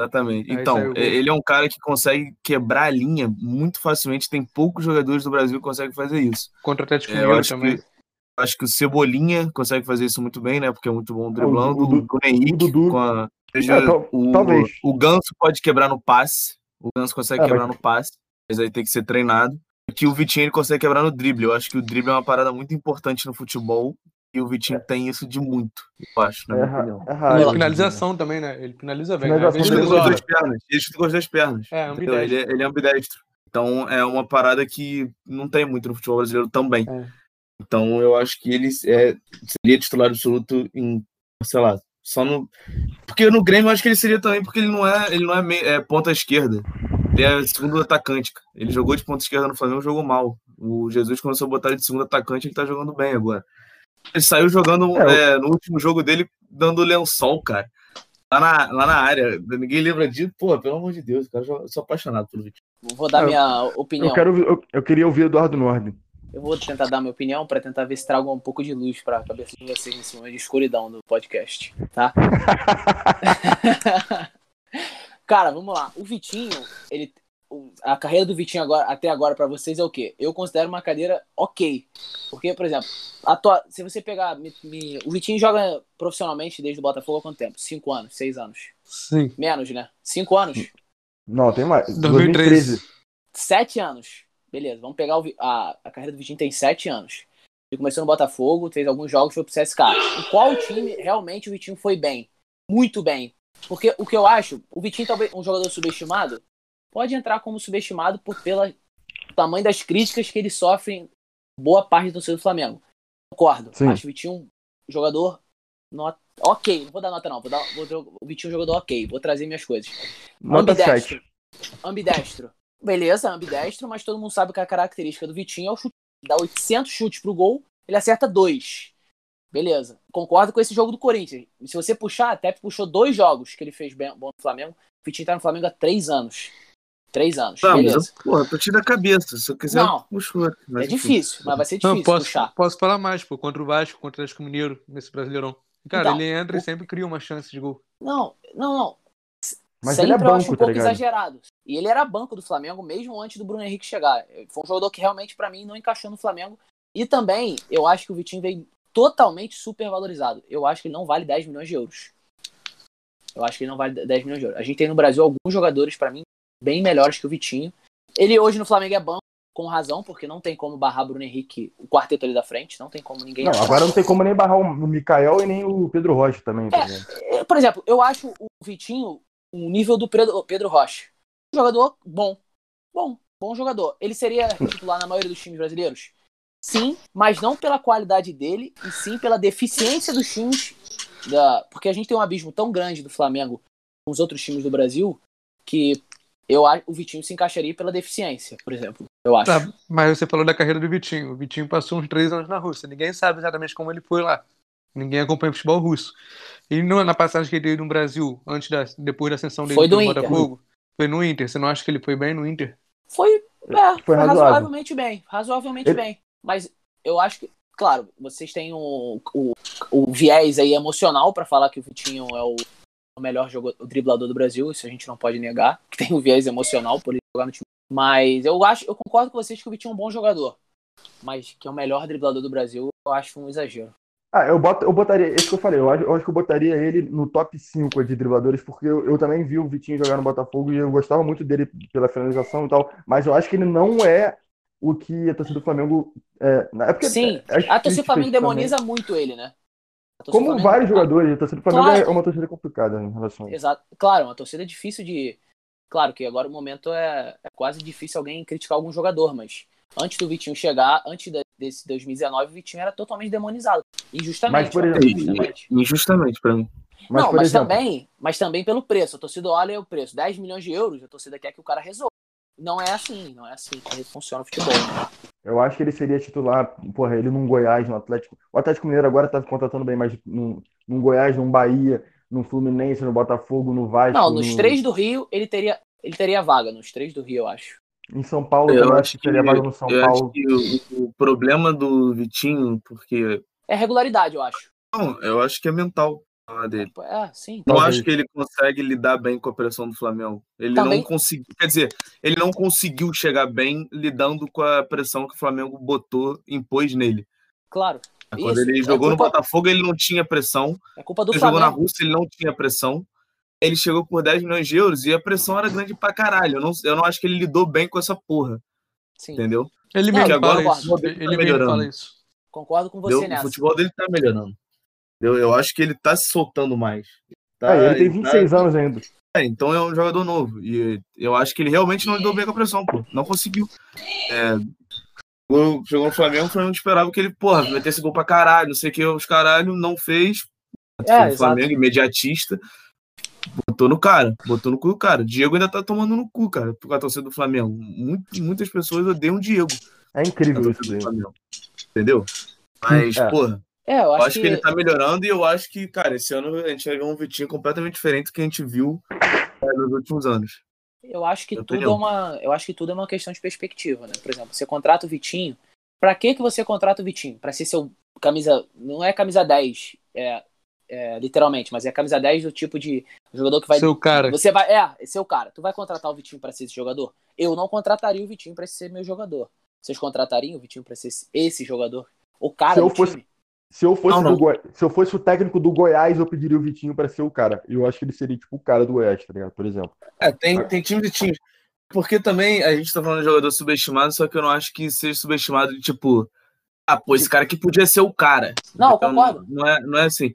Exatamente. Aí Então, o é- ele é um cara que consegue quebrar a linha muito facilmente. Tem poucos jogadores do Brasil que conseguem fazer isso. Contra o Atlético É, eu Mineiro acho também. que, acho que o Cebolinha consegue fazer isso muito bem, né? Porque é muito bom driblando. o O, Henrique o Dudu- com a. É, tal- o, talvez. o Ganso pode quebrar no passe. O Ganso consegue É, quebrar mas- no passe, mas aí tem que ser treinado. Aqui o Vitinho ele consegue quebrar no drible. Eu acho que o drible é uma parada muito importante no futebol. E o Vitinho tem isso de muito, eu acho, na É, minha opinião. é E finalização também, né? Ele finaliza bem. Vezes Ele chuta com as duas pernas. Ele chuta com as duas pernas. É, ambidestro. Ele, é- ele é ambidestro. Então é uma parada que não tem muito no futebol brasileiro também. É. Então eu acho que ele é, seria titular absoluto em, sei lá, só no. Porque no Grêmio eu acho que ele seria também, porque ele não é, ele não é, meio- é ponta esquerda. Ele é segundo atacante. cara. Ele jogou de ponta esquerda no Flamengo jogou mal. O Jesus começou a botar ele de segundo atacante, ele tá jogando bem agora. Ele saiu jogando É, é, no último jogo dele, dando lençol, cara. Lá na, lá na área. Ninguém lembra disso. Pô, pelo amor de Deus, cara. Eu sou apaixonado pelo Vitinho. Vou dar É, minha opinião. Eu, quero, eu, eu queria ouvir Eduardo Norden. Eu vou tentar dar minha opinião pra tentar ver se trago um pouco de luz pra cabeça de vocês nesse momento de escuridão do podcast, tá? (laughs) Cara, vamos lá. O Vitinho, ele a carreira do Vitinho agora, até agora pra vocês é o quê? Eu considero uma carreira ok. Porque, por exemplo, atua- se você pegar. me- me- o Vitinho joga profissionalmente desde o Botafogo há quanto tempo? Cinco anos, seis anos. Sim. Menos, né? Cinco anos? Não, tem mais. 2013. Sete anos. Beleza, vamos pegar o, a, a carreira do Vitinho tem sete anos. Ele começou no Botafogo, fez alguns jogos, foi pro CSK. Em qual time realmente o Vitinho foi bem? Muito bem. Porque o que eu acho, o Vitinho talvez um jogador subestimado, pode entrar como subestimado por pela tamanho das críticas que ele sofre boa parte do do Flamengo. Concordo. Sim. Acho o Vitinho um jogador not... ok. Não vou dar nota não. Vou dar vou, o Vitinho um jogador ok. Vou trazer minhas coisas. Nota ambidestro. 7. Ambidestro. Beleza, ambidestro, mas todo mundo sabe que a característica do Vitinho é o chute. Dá 800 chutes pro gol, ele acerta dois. Beleza. Concordo com esse jogo do Corinthians. Se você puxar, até puxou dois jogos que ele fez bem, bom no Flamengo. O Vitinho tá no Flamengo há três anos. Três anos. Tá, beleza. Mas eu, porra, tô te da cabeça. Se eu quiser, não, puxo É difícil, mas vai ser difícil não, posso, puxar. Posso falar mais, pô. Contra o Vasco, contra o Atlético Mineiro, nesse Brasileirão. Cara, então, ele entra o... e sempre cria uma chance de gol. Não, não, não. Mas sempre ele é banco, eu acho um tá pouco exagerado. E ele era banco do Flamengo mesmo antes do Bruno Henrique chegar. Foi um jogador que realmente, para mim, não encaixou no Flamengo. E também, eu acho que o Vitinho veio totalmente supervalorizado. Eu acho que ele não vale 10 milhões de euros. Eu acho que ele não vale 10 milhões de euros. A gente tem no Brasil alguns jogadores, para mim, bem melhores que o Vitinho. Ele hoje no Flamengo é banco, com razão, porque não tem como barrar Bruno Henrique, o quarteto ali da frente, não tem como ninguém. Não, agora não tem como nem barrar o Mikael e nem o Pedro Rocha também. Tá é, por exemplo, eu acho o Vitinho o nível do Pedro, Pedro Rocha. Um jogador bom. Bom, bom jogador. Ele seria (laughs) titular na maioria dos times brasileiros? Sim, mas não pela qualidade dele, e sim pela deficiência dos times. Da... Porque a gente tem um abismo tão grande do Flamengo com os outros times do Brasil que eu acho o Vitinho se encaixaria pela deficiência, por exemplo. Eu acho. Tá, mas você falou da carreira do Vitinho. O Vitinho passou uns três anos na Rússia. Ninguém sabe exatamente como ele foi lá. Ninguém acompanha o futebol russo. E na passagem que ele teve no Brasil, antes da, depois da ascensão dele foi do Botafogo, foi no Inter. Você não acha que ele foi bem no Inter? Foi, é, foi razoavelmente bem. Razoavelmente ele... bem. Mas eu acho que, claro, vocês têm o, o, o viés aí emocional para falar que o Vitinho é o, o melhor jogo, o driblador do Brasil, isso a gente não pode negar, que tem o viés emocional por ele jogar no time. Mas eu acho, eu concordo com vocês que o Vitinho é um bom jogador. Mas que é o melhor driblador do Brasil, eu acho um exagero. Ah, eu, boto, eu botaria, esse que eu falei, eu acho, eu acho que eu botaria ele no top 5 de dribladores, porque eu, eu, também vi o Vitinho jogar no Botafogo e eu gostava muito dele pela finalização e tal, mas eu acho que ele não é o que a torcida do Flamengo. É, é porque, Sim, é, a torcida do Flamengo demoniza também. muito ele, né? Como Flamengo... vários jogadores, a torcida do Flamengo claro. é uma torcida complicada em relação a isso. Exato. Claro, uma torcida difícil de. Claro que agora o momento é, é quase difícil alguém criticar algum jogador, mas antes do Vitinho chegar, antes desse 2019, o Vitinho era totalmente demonizado. Injustamente. Mas, por exemplo, injustamente, para mim. Mas, não, mas exemplo... também, mas também pelo preço. A torcida olha o preço. 10 milhões de euros, a torcida quer que o cara resolva. Não é assim, não é assim que funciona o futebol. Eu acho que ele seria titular, porra, ele num Goiás, no Atlético. O Atlético Mineiro agora tá contratando bem, mas num, num Goiás, num Bahia, no Fluminense, no Botafogo, no Vasco. Não, nos no... três do Rio, ele teria, ele teria vaga, nos três do Rio, eu acho. Em São Paulo, eu acho que teria vaga no São eu Paulo. Acho que o, o problema do Vitinho, porque. É regularidade, eu acho. Não, eu acho que é mental dele. É, sim. Não acho que ele consegue lidar bem com a pressão do Flamengo. Ele Também... não conseguiu, quer dizer, ele não conseguiu chegar bem lidando com a pressão que o Flamengo botou, impôs nele. Claro. Quando Isso. ele é jogou é culpa... no Botafogo, ele não tinha pressão. É culpa do ele Flamengo. jogou na Rússia, ele não tinha pressão. Ele chegou por 10 milhões de euros e a pressão era grande pra caralho. Eu não, eu não acho que ele lidou bem com essa porra. Sim. Entendeu? Ele mesmo agora fala isso. Ele tá mesmo fala isso. Concordo com você nessa. O futebol dele tá melhorando. Eu, eu acho que ele tá se soltando mais. Tá, é, ele tem 26 tá... anos ainda. É, então é um jogador novo. E eu acho que ele realmente não lidou bem com a pressão, pô. Não conseguiu. É, chegou no Flamengo, o Flamengo esperava que ele, porra, metesse gol pra caralho, não sei o que, os caralho, não fez. É, o Flamengo, imediatista. Botou no cara, botou no cu do cara. Diego ainda tá tomando no cu, cara, por a torcida do Flamengo. Muito, muitas pessoas odeiam o Diego. É incrível isso do Flamengo. Entendeu? Mas, é. porra, é, eu acho, eu acho que... que... ele tá melhorando e eu acho que, cara, esse ano a gente vai ver um Vitinho completamente diferente do que a gente viu é, nos últimos anos. Eu acho que tudo é uma, eu acho que tudo é uma questão de perspectiva, né? Por exemplo, você contrata o Vitinho, para que que você contrata o Vitinho? Para ser seu camisa, não é camisa 10, é, é, literalmente, mas é camisa 10 do tipo de jogador que vai seu cara. Você vai, é, é seu cara. Tu vai contratar o Vitinho para ser esse jogador? Eu não contrataria o Vitinho para ser meu jogador. Vocês contratariam o Vitinho para ser esse jogador? O cara se eu fosse, time? Se eu, fosse não, não. Goi... se eu fosse o técnico do Goiás, eu pediria o Vitinho para ser o cara. Eu acho que ele seria tipo o cara do Goiás, tá ligado? Por exemplo. É, tem, tem time de time. Porque também a gente tá falando de jogador subestimado, só que eu não acho que seja subestimado de tipo. Ah, pô, esse cara aqui podia ser o cara. Não, eu Então, concordo. Não é, não é assim.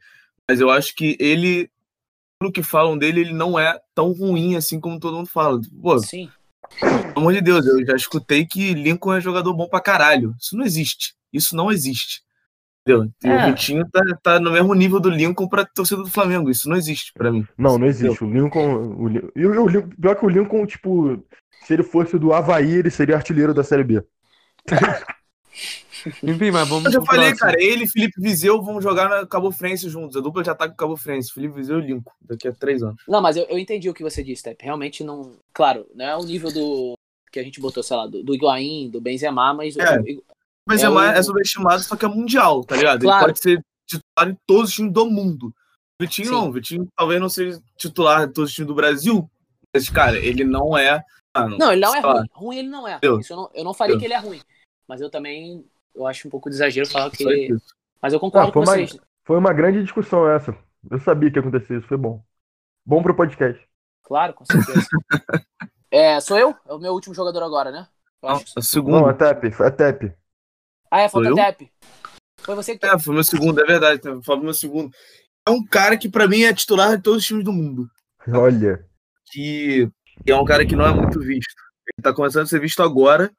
Mas eu acho que ele, pelo que falam dele, ele não é tão ruim assim como todo mundo fala. Pô, Sim. pelo amor de Deus, eu já escutei que Lincoln é jogador bom pra caralho. Isso não existe. Isso não existe. Entendeu? E É. o Vitinho tá, tá no mesmo nível do Lincoln pra torcida do Flamengo. Isso não existe pra mim. Não, não existe. O Lincoln. O, e o Lincoln, pior que o Lincoln, tipo, se ele fosse do Havaí, ele seria artilheiro da Série B. (laughs) Enfim, mas vamos Eu já falei, próximo. cara, ele e Felipe Viseu vão jogar na Cabo Frense juntos. A dupla de ataque com Cabo Frense. Felipe Viseu e Lincoln. Daqui a três anos. Não, mas eu, eu entendi o que você disse, Tep. Realmente não. Claro, não é o nível do. Que a gente botou, sei lá, do, do Higuaín, do Benzema, mas. o- É. o- Mas É é, o- é subestimado, só que é mundial, tá ligado? Claro. Ele pode ser titular em todos os times do mundo. Vitinho Sim. não. Vitinho talvez não seja titular de todos os times do Brasil. Mas, cara, ele não é. Ah, Não, ele não é ruim. Ruim ele não é. Eu. Isso eu não, eu não falei Eu. que ele é ruim. Mas eu também. Eu acho um pouco de exagero falar que. Mas eu concordo Ah, com foi uma- vocês. Foi uma grande discussão essa. Eu sabia que ia acontecer isso, foi bom. Bom pro podcast. Claro, com certeza. (laughs) é, sou eu? É o meu último jogador agora, né? Eu Não, acho. a Não, a TEP, foi a TEP. Ah, é eu? Fototep. Foi você que. É, foi meu segundo, é verdade. tá? Foi meu segundo. É um cara que, pra mim, é titular de todos os times do mundo. Olha. Que que é um cara que não é muito visto. Ele tá começando a ser visto agora.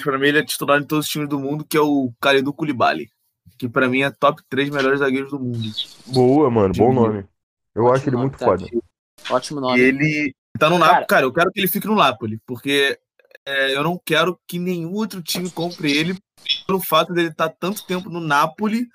Mas pra mim, ele é titular em todos os times do mundo, que é o Kalidou Koulibaly. Que pra mim é top 3 melhores zagueiros do mundo. Boa, mano. Bom nome. Eu Ótimo acho ele nome, muito tá? foda. Ótimo E nome. ele tá no Cara- Napoli. Cara, eu quero que ele fique no Napoli, porque é, eu não quero que nenhum outro time compre ele pelo fato dele estar tanto tempo no Napoli,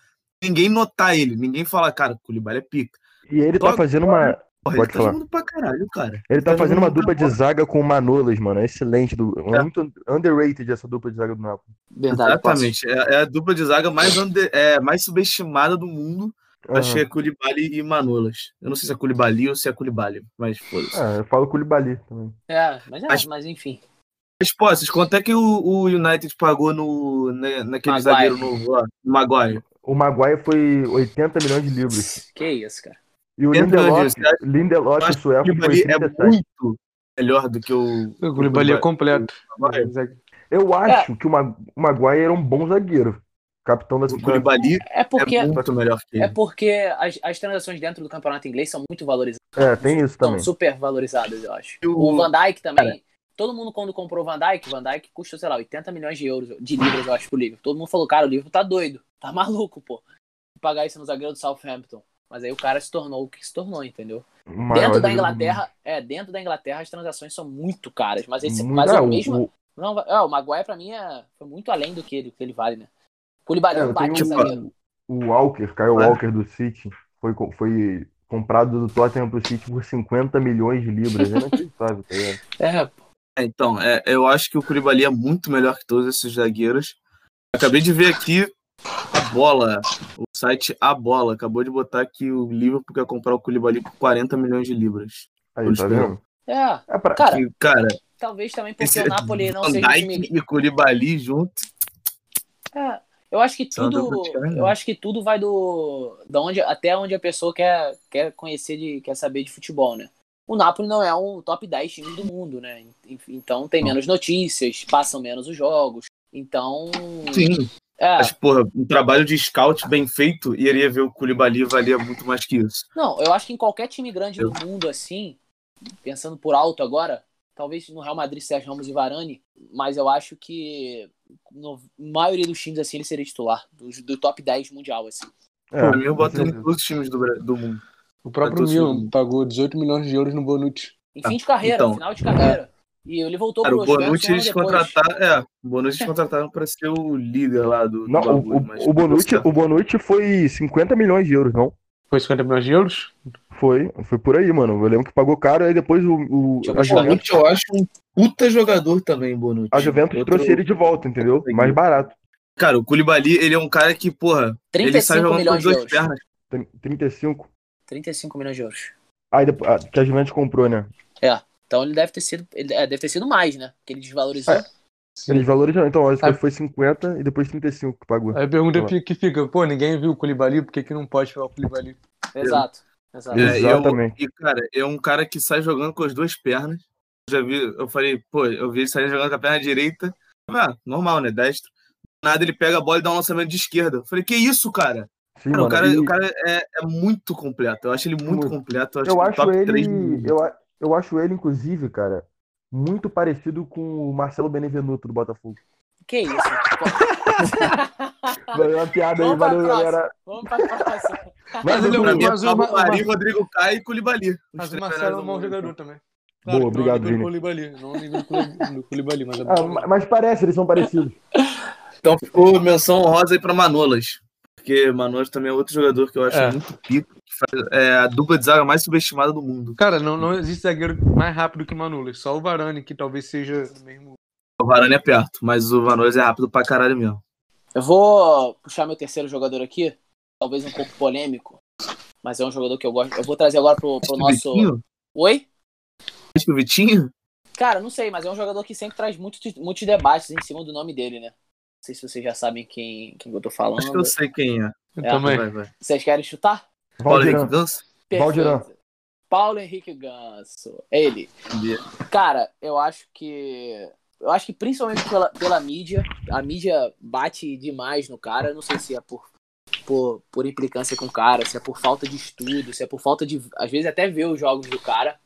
ninguém notar ele, ninguém falar, cara, Koulibaly é pica. E ele tá Só fazendo uma. Porra, Pode ele tá falar. jogando pra caralho, cara. Ele tá Tá fazendo uma dupla de zaga com o Manolas, mano. É excelente. Do... É. Muito underrated essa dupla de zaga do Napoli. Verdade. Exatamente. É, é a dupla de zaga mais, under- é, mais subestimada do mundo. Eu Achei é Koulibaly e Manolas. Eu não sei se é Koulibaly ou se é Koulibaly, mas foda-se. Ah, eu falo Koulibaly também. É, mas, é, Mas- mas enfim. Mas, pô, vocês quanto é que o, o United pagou no, né, naquele Maguire. zagueiro novo lá? No Maguire? O Maguire foi 80 milhões de libras. Que isso, cara. E o Lindelof, Lindelof que o sueco foi é 37. muito melhor do que o. O Koulibaly é completo. Eu acho que o, Ma- o Maguire era um bom zagueiro. Capitão da O Koulibaly É porque. é muito melhor que É ele. porque as, as transações dentro do campeonato inglês são muito valorizadas. É, tem isso São também. super valorizadas, eu acho. E o- O Van Dijk também. Todo mundo, quando comprou o Van Dijk, o Van Dijk custou, sei lá, 80 milhões de euros, de libras, eu acho, pro Liverpool. Todo mundo falou, cara, o Liverpool tá doido. Tá maluco, pô. Pagar isso no zagueiro do Southampton. Mas aí o cara se tornou o que se tornou, entendeu? Maior dentro da do Inglaterra, é, dentro da Inglaterra as transações são muito caras. Mas, esse, mas Ah, o o- mesmo. o- Não, é, o Maguire pra mim é, foi muito além do que ele, que ele vale, né? Koulibaly É, é um zagueiro. O Walker, Kyle É. Walker do City, foi, foi comprado do Tottenham pro City por 50 milhões de libras. É inacreditável, (laughs) tá ligado? É, É, então, é, eu acho que o Koulibaly é muito melhor que todos esses zagueiros. Acabei de ver aqui bola, o site A Bola acabou de botar que o Liverpool quer comprar o Koulibaly por 40 milhões de libras. Aí, tá vendo? é. É pra... Cara, Que, cara, talvez também porque esse o Napoli não seja Dijk time. e Koulibaly junto. É, eu acho que uma tudo, eu acho que tudo vai do, da onde, até onde a pessoa quer, quer conhecer, de, quer saber de futebol, né? O Napoli não é um top 10 time do mundo, né? Então tem menos notícias, passam menos os jogos. Então, Sim, é, Mas, porra, um trabalho de scout bem feito e iria ver o Koulibaly valia muito mais que isso. não, eu acho que em qualquer time grande do mundo assim, pensando por alto agora, talvez no Real Madrid Sérgio Ramos e Varane, mas eu acho que no maioria dos times assim ele seria titular do, do top 10 mundial assim. É, pra mim, eu boto em todos os times do, do mundo. O próprio Eu Milan pagou 18 milhões de euros no Bonucci. Em fim de carreira, então, final de carreira. E ele voltou pro o Bonucci eles contrataram. É, o Bonucci (laughs) eles contrataram pra ser o líder lá do. do Não, o, bagulho, o, mas o, Bonucci, o Bonucci foi 50 milhões de euros, não? Foi 50 milhões de euros? Foi, foi por aí, mano. Eu lembro que pagou caro, aí depois o, o, eu a. Juventus, Bonucci eu acho um puta jogador também, Bonucci. a Juventus Outro- trouxe ele de volta, entendeu? Mais barato. Cara, o Koulibaly, ele é um cara que, porra, ele sai 35 jogando com milhões as de duas euros. pernas. Tem 35. 35 milhões de euros. Aí depois, ah, que a Juventus comprou, né? Então ele deve ter sido. Ele, é, deve ter sido mais, né? Porque ele desvalorizou. É. Eles valorizaram. Então, acho que foi 50 e depois 35 que pagou. Aí a pergunta Boa. que fica, pô, ninguém viu o Koulibaly, por que, que não pode pegar o Koulibaly? Exato. Exato. É, eu- Exatamente. e, cara, é um cara que sai jogando com as duas pernas. Já vi, eu falei, pô, eu vi ele sair jogando com a perna direita. Ah, normal, né? Destro. nada ele pega a bola e dá um lançamento de esquerda. Eu falei, que isso, cara? Sim, Cara, o mano, cara, e o cara é, é muito completo. Eu acho ele muito, Muito. completo. Eu acho, eu que acho top ele, 3 do mundo. eu, eu acho ele, inclusive, cara, muito parecido com o Marcelo Benevenuto do Botafogo. Que isso? Valeu uma piada aí, Vamos valeu, próxima. galera. Vamos pra próxima. Mas ele é eu- um- Pra mim é Mas o Pablo Ma- o Ma- Mari, Rodrigo Caio e Koulibaly. Os Mas o Marcelo é um do bom jogador também. Boa, não obrigado, é nível Vini. Koulibaly, não nível do Koulibaly, mas é Ah, mas parece, eles são parecidos. Então ficou menção honrosa aí pra Manolas. Porque Manolas também é outro jogador que eu acho É. muito pico. É a dupla de zaga mais subestimada do mundo. Cara, não, não existe zagueiro mais rápido que o Manolas. Só o Varane, que talvez seja o mesmo. O Varane é perto, mas o Manolas é rápido pra caralho mesmo. Eu vou puxar meu terceiro jogador aqui, talvez um pouco polêmico, mas é um jogador que eu gosto. Eu vou trazer agora pro, pro nosso. Vitinho? Oi? Acho que o Vitinho? Cara, não sei, mas é um jogador que sempre traz muitos, muitos debates em cima do nome dele, né? Não sei se vocês já sabem quem, quem eu tô falando. Acho que eu sei quem é. Eu É, também. Vai, vai. Vocês querem chutar? Paulo Henrique. Ganso? Valdirão. Paulo Henrique Ganso. Ele. Cara, eu acho que. Eu acho que principalmente pela, pela mídia, a mídia bate demais no cara. Eu não sei se é por, por, por implicância com o cara, se é por falta de estudo, se é por falta de. Às vezes até ver os jogos do cara.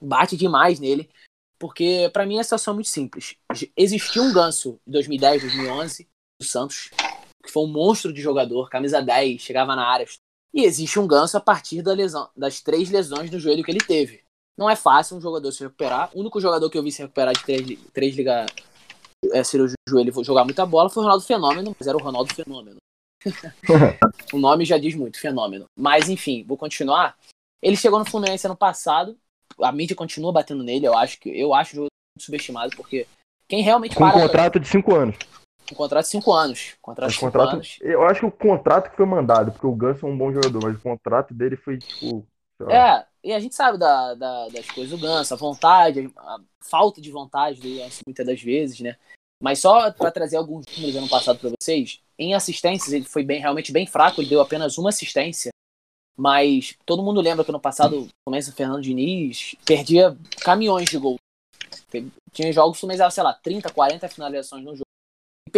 Bate demais nele. Porque pra mim a situação é muito simples. Existiu um ganso em 2010, 2011, do Santos, que foi um monstro de jogador, camisa 10, chegava na área. E existe um ganso a partir da lesão, das três lesões no joelho que ele teve. Não é fácil um jogador se recuperar. O único jogador que eu vi se recuperar de três, três liga, é, cirurgia de joelho e jogar muita bola foi o Ronaldo Fenômeno, mas era o Ronaldo Fenômeno. (laughs) o nome já diz muito, Fenômeno. Mas enfim, vou continuar. Ele chegou no Fluminense ano passado. A mídia continua batendo nele. Eu acho que eu acho o muito subestimado, porque quem realmente Com um para contrato de 5 anos. Um contrato de 5 anos. Contrato de Mas 5 contrato, anos. eu acho que o contrato que foi mandado, porque o Ganso é um bom jogador, mas o contrato dele foi tipo. É, e a gente sabe da, da- das coisas do Ganso, a vontade, a falta de vontade do Ganso muitas das vezes, né? Mas só para trazer alguns números ano passado para vocês, em assistências ele foi bem, realmente bem fraco, ele deu apenas uma assistência. Mas todo mundo lembra que no passado, começa o Fernando Diniz perdia caminhões de gol. Tinha jogos que sei lá, 30, 40 finalizações no jogo.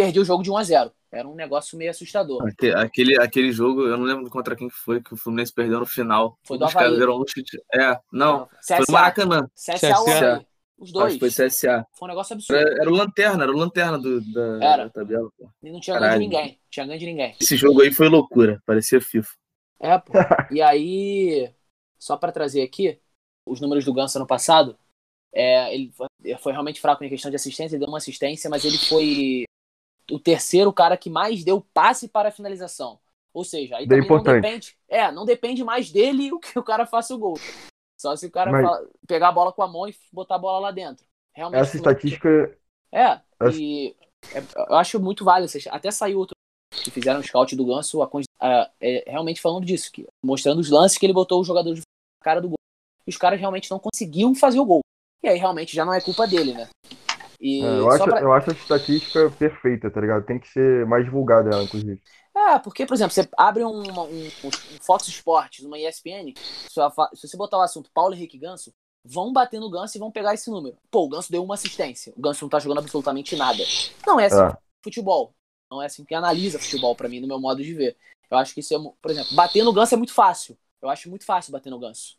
Perdia o jogo de 1 a 0 Era um negócio meio assustador. Aque- Aquele, aquele jogo, eu não lembro contra quem que foi, que o Fluminense perdeu no final. Foi do Havaí. deram um chute. É, não. Foi CSA, no Maracanã. CSA, ou CSA. Os dois. Acho que foi CSA. Foi um negócio absurdo. Era, era o Lanterna, era o Lanterna do, da, Era. da tabela. Pô. E não tinha ganho de ninguém. Não tinha ganho de ninguém. Esse jogo aí foi loucura, parecia FIFA. É, pô. E aí, só pra trazer aqui, os números do Ganso ano passado, é, ele foi, foi realmente fraco em questão de assistência, ele deu uma assistência, mas ele foi o terceiro cara que mais deu passe para a finalização. Ou seja, aí Bem não depende. É, não depende mais dele (laughs) o que o cara faça o gol. Só se o cara Mas- fala- pegar a bola com a mão e botar a bola lá dentro. Realmente. Essa estatística. É, Essa- e é, eu acho muito válido. Até saiu outro que fizeram um scout do Ganso, a a- é, realmente falando disso, que, mostrando os lances que ele botou o jogador de cara do gol. E os caras realmente não conseguiam fazer o gol. E aí realmente já não é culpa dele, né? E é, eu, acho, pra- eu acho a estatística perfeita, tá ligado? Tem que ser mais divulgada ela, inclusive. É, porque, por exemplo, você abre um, um, um Fox Sports, uma ESPN, se você botar o assunto Paulo Henrique Ganso, vão bater no Ganso e vão pegar esse número. Pô, o Ganso deu uma assistência. O Ganso não tá jogando absolutamente nada. Não é assim É. futebol. Não é assim que analisa futebol pra mim, no meu modo de ver. Eu acho que isso é, por exemplo, bater no Ganso é muito fácil. Eu acho muito fácil bater no Ganso.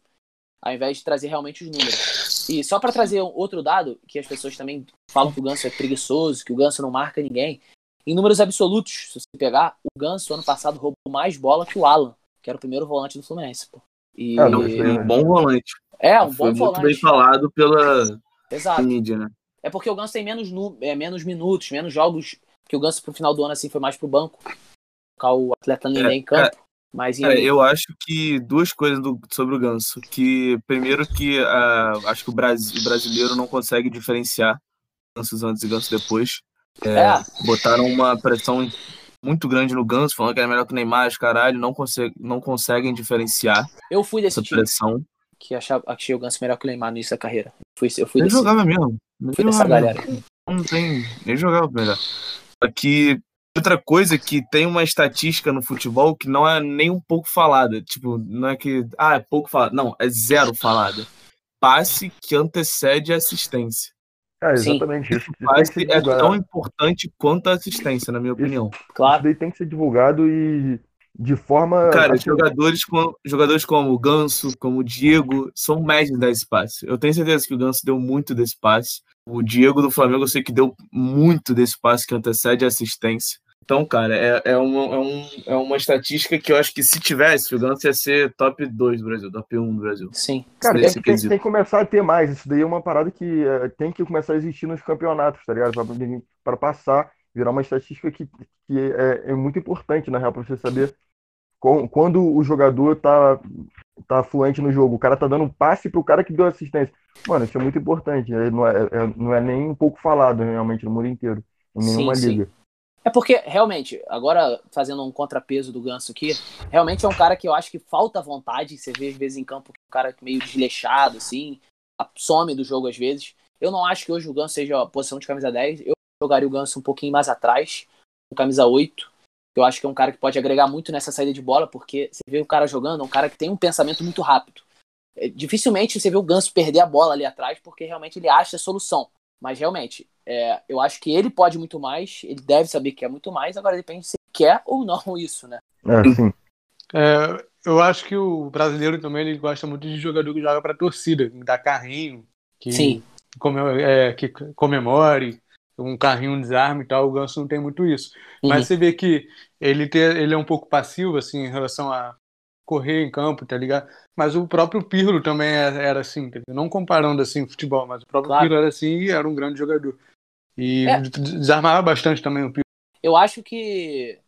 Ao invés de trazer realmente os números. E só pra trazer outro dado, que as pessoas também falam que o Ganso é preguiçoso, que o Ganso não marca ninguém. Em números absolutos, se você pegar, o Ganso ano passado roubou mais bola que o Alan, que era o primeiro volante do Fluminense, pô. E É, não, aí- Um bom volante. é um Foi bom muito volante. bem falado pela Exato. mídia, né? É porque o Ganso tem menos, é, menos minutos, menos jogos. Que o Ganso pro final do ano assim foi mais pro banco. Colocar o atleta Nenê em campo. Mas Cara, eu acho que duas coisas do- sobre o Ganso. Que primeiro que ah, acho que o, Bras- o brasileiro não consegue diferenciar Gansos antes e Ganso depois. é, Botaram uma pressão muito grande no Ganso, falando que era melhor que o Neymar, os caralho, não, consegue, não conseguem diferenciar eu fui desse essa time pressão. que achava, achei o Ganso melhor que o Neymar no início da carreira. Fui, eu fui Ele desse, jogava mesmo. Ele fui dessa jogava galera. mesmo. Não tem. Ele jogava melhor. Aqui. Outra coisa que tem uma estatística no futebol que não é nem um pouco falada. Tipo, não é que. Ah, é pouco falada. Não, é zero falada. Passe que antecede a assistência. É, exatamente. Isso, isso passe é tão importante quanto a assistência, na minha opinião. Isso, claro. Isso daí tem que ser divulgado e de forma. Cara, assim, jogadores, com, jogadores como o Ganso, como o Diego, são médios desse passe. Eu tenho certeza que o Ganso deu muito desse passe. O Diego do Flamengo, eu sei que deu muito desse passe que antecede a assistência. Então, cara, é, é, uma, é, um, é uma estatística que eu acho que se tivesse, o Ganso ia ser top 2 do Brasil, top 1 do Brasil. Sim. Cara, tem, tem, tem, que começar a ter mais. Isso daí é uma parada que é, tem que começar a existir nos campeonatos, tá ligado? Para passar, virar uma estatística que, que é, é muito importante, na real, para você saber quando o jogador tá, tá fluente no jogo, o cara tá dando um passe pro cara que deu assistência. Mano, isso é muito importante. Não é, é não é nem um pouco falado, realmente, no mundo inteiro. Em nenhuma sim, liga. Sim. É porque, realmente, agora fazendo um contrapeso do Ganso aqui, realmente é um cara que eu acho que falta vontade. Você vê às vezes em campo um cara meio desleixado, assim, some do jogo às vezes. Eu não acho que hoje o Ganso seja a posição de camisa 10. Eu jogaria o Ganso um pouquinho mais atrás, com camisa 8. Eu acho que é um cara que pode agregar muito nessa saída de bola, porque você vê o cara jogando, é um cara que tem um pensamento muito rápido. É, dificilmente você vê o Ganso perder a bola ali atrás, porque realmente ele acha a solução. Mas realmente, é, eu acho que ele pode muito mais, ele deve saber que é muito mais, agora depende se quer ou não (laughs) isso, né? É, sim. É, eu acho que o brasileiro também ele gosta muito de jogador que joga para torcida, que dá carrinho, que, sim. Come, é, que comemore, um carrinho, um desarme e tal, o Ganso não tem muito isso. Uhum. Mas você vê que ele, ter, ele é um pouco passivo, assim, em relação a correr em campo, tá ligado? Mas o próprio Pirlo também é, era assim, entendeu? não comparando assim futebol, mas o próprio claro. Pirlo era assim e era um grande jogador. E é. desarmava bastante também o Pirlo. Eu acho que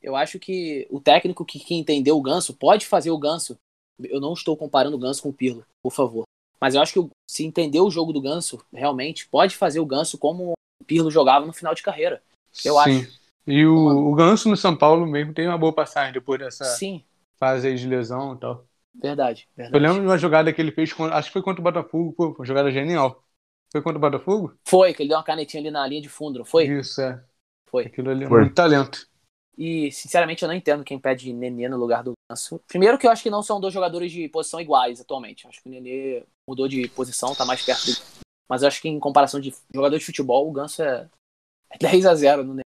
eu acho que o técnico que, que entendeu o Ganso pode fazer o Ganso. Eu não estou comparando o Ganso com o Pirlo, por favor. Mas eu acho que se entender o jogo do Ganso, realmente, pode fazer o Ganso como Pirlo jogava no final de carreira. Eu Sim. acho. E o, o Ganso no São Paulo mesmo tem uma boa passagem depois dessa Sim. Fase aí de lesão e tal. Verdade, verdade. Eu lembro de uma jogada que ele fez, acho que foi contra o Botafogo, pô, uma jogada genial. Foi contra o Botafogo? Foi, que ele deu uma canetinha ali na linha de fundo, foi? Isso, é. Foi. Aquilo ali é muito talento. E, sinceramente, eu não entendo quem pede Nenê no lugar do Ganso. Primeiro que eu acho que não são dois jogadores de posição iguais atualmente. Acho que o Nenê mudou de posição, tá mais perto do mas eu acho que em comparação de jogador de futebol, o Ganso é 10 a 0 no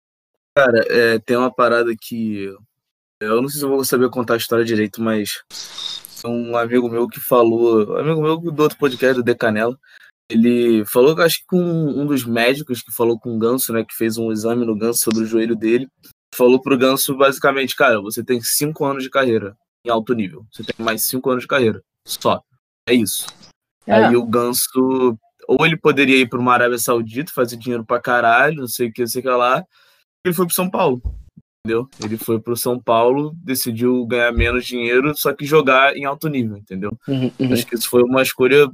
Cara, é, tem uma parada que. Eu não sei se eu vou saber contar a história direito, mas um amigo meu que falou, amigo meu do outro podcast, do Decanela, ele falou que acho que com um dos médicos que falou com o Ganso, né, que fez um exame no Ganso sobre o joelho dele, falou pro Ganso basicamente, cara, você tem cinco anos de carreira em alto nível, você tem mais cinco anos de carreira, só, é isso. É. Aí o Ganso ou ele poderia ir para uma Arábia Saudita, fazer dinheiro pra caralho, não sei o que, não sei o que lá. Ele foi pro São Paulo, entendeu? Ele foi pro São Paulo, decidiu ganhar menos dinheiro, só que jogar em alto nível, entendeu? Uhum, uhum. Acho que isso foi uma escolha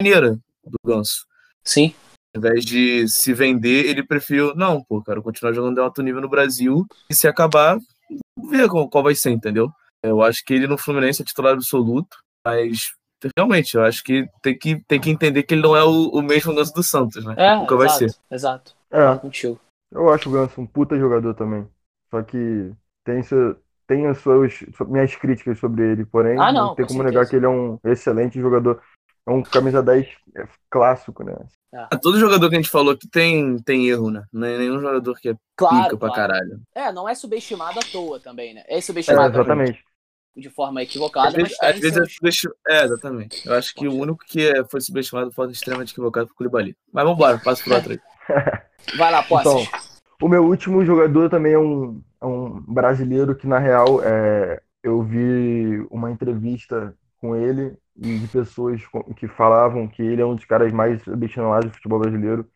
maneira do Ganso. Sim. Ao invés de se vender, ele preferiu, não, pô, quero continuar jogando em alto nível no Brasil e se acabar, ver qual, qual vai ser, entendeu? Eu acho que ele no Fluminense é titular absoluto, mas realmente, eu acho que tem que, tem que entender que ele não é o, o mesmo Ganso do Santos, né? É, Nunca exato, vai ser. Exato. É. Contigo. Eu acho o Ganso um puta jogador também. Só que tem, seu, tem as suas minhas críticas sobre ele, porém ah, não, não tem com como certeza. negar que ele é um excelente jogador. É um camisa 10 clássico, né? É. Todo jogador que a gente falou aqui tem, tem erro, né? Não é nenhum jogador que é claro, pica pra claro. caralho. É, não é subestimado à toa também, né? É subestimado. É, exatamente de forma equivocada. Às vezes, às vezes seus... é subestimado. É, exatamente. Eu acho que o único que é, foi subestimado de forma extremamente equivocada foi o Koulibaly. Mas vamos embora, passa pro (laughs) outro aí. (laughs) Vai lá, Posses. Então, o meu último jogador também é um, é um brasileiro que, na real, é, eu vi uma entrevista com ele e de pessoas que falavam que ele é um dos caras mais subestimados do futebol brasileiro.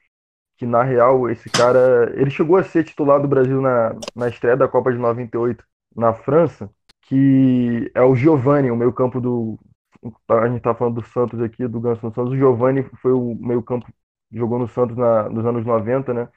Que, na real, esse cara... Ele chegou a ser titular do Brasil na, na estreia da Copa de 98 na França que é o Giovani, o meio campo do. A gente tá falando do Santos aqui, do Ganso Santos. O Giovani foi o meio campo, jogou no Santos na, nos anos 90, né?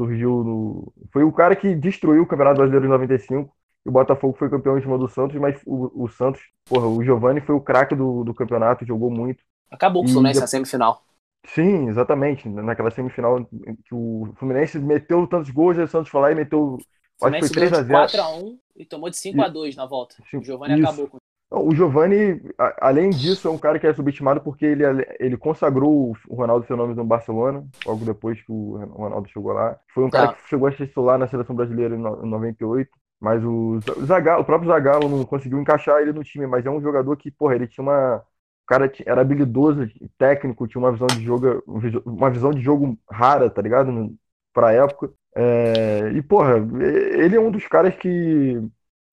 Surgiu no. Foi o cara que destruiu o Campeonato Brasileiro em 95. E o Botafogo foi campeão em cima do Santos, mas o, o Santos, porra, o Giovani foi o craque do, do campeonato, jogou muito. Acabou com o Fluminense na semifinal. Sim, exatamente. Naquela semifinal que o Fluminense meteu tantos gols, e o Santos foi lá e meteu Acho que foi 3 a 0 4x1 e tomou de 5x2 na volta. O Giovanni acabou com O Giovani, além disso, é um cara que é subestimado porque ele, ele consagrou o Ronaldo Fenômeno no Barcelona, logo depois que o Ronaldo chegou lá. Foi um cara ah. que chegou a ser titular na seleção brasileira em 98, mas o, Zagallo, o próprio Zagallo não conseguiu encaixar ele no time, mas é um jogador que, porra, ele tinha uma. O cara era habilidoso, técnico, tinha uma visão de jogo, uma visão de jogo rara, tá ligado? Pra época. É, e, porra, ele é um dos caras que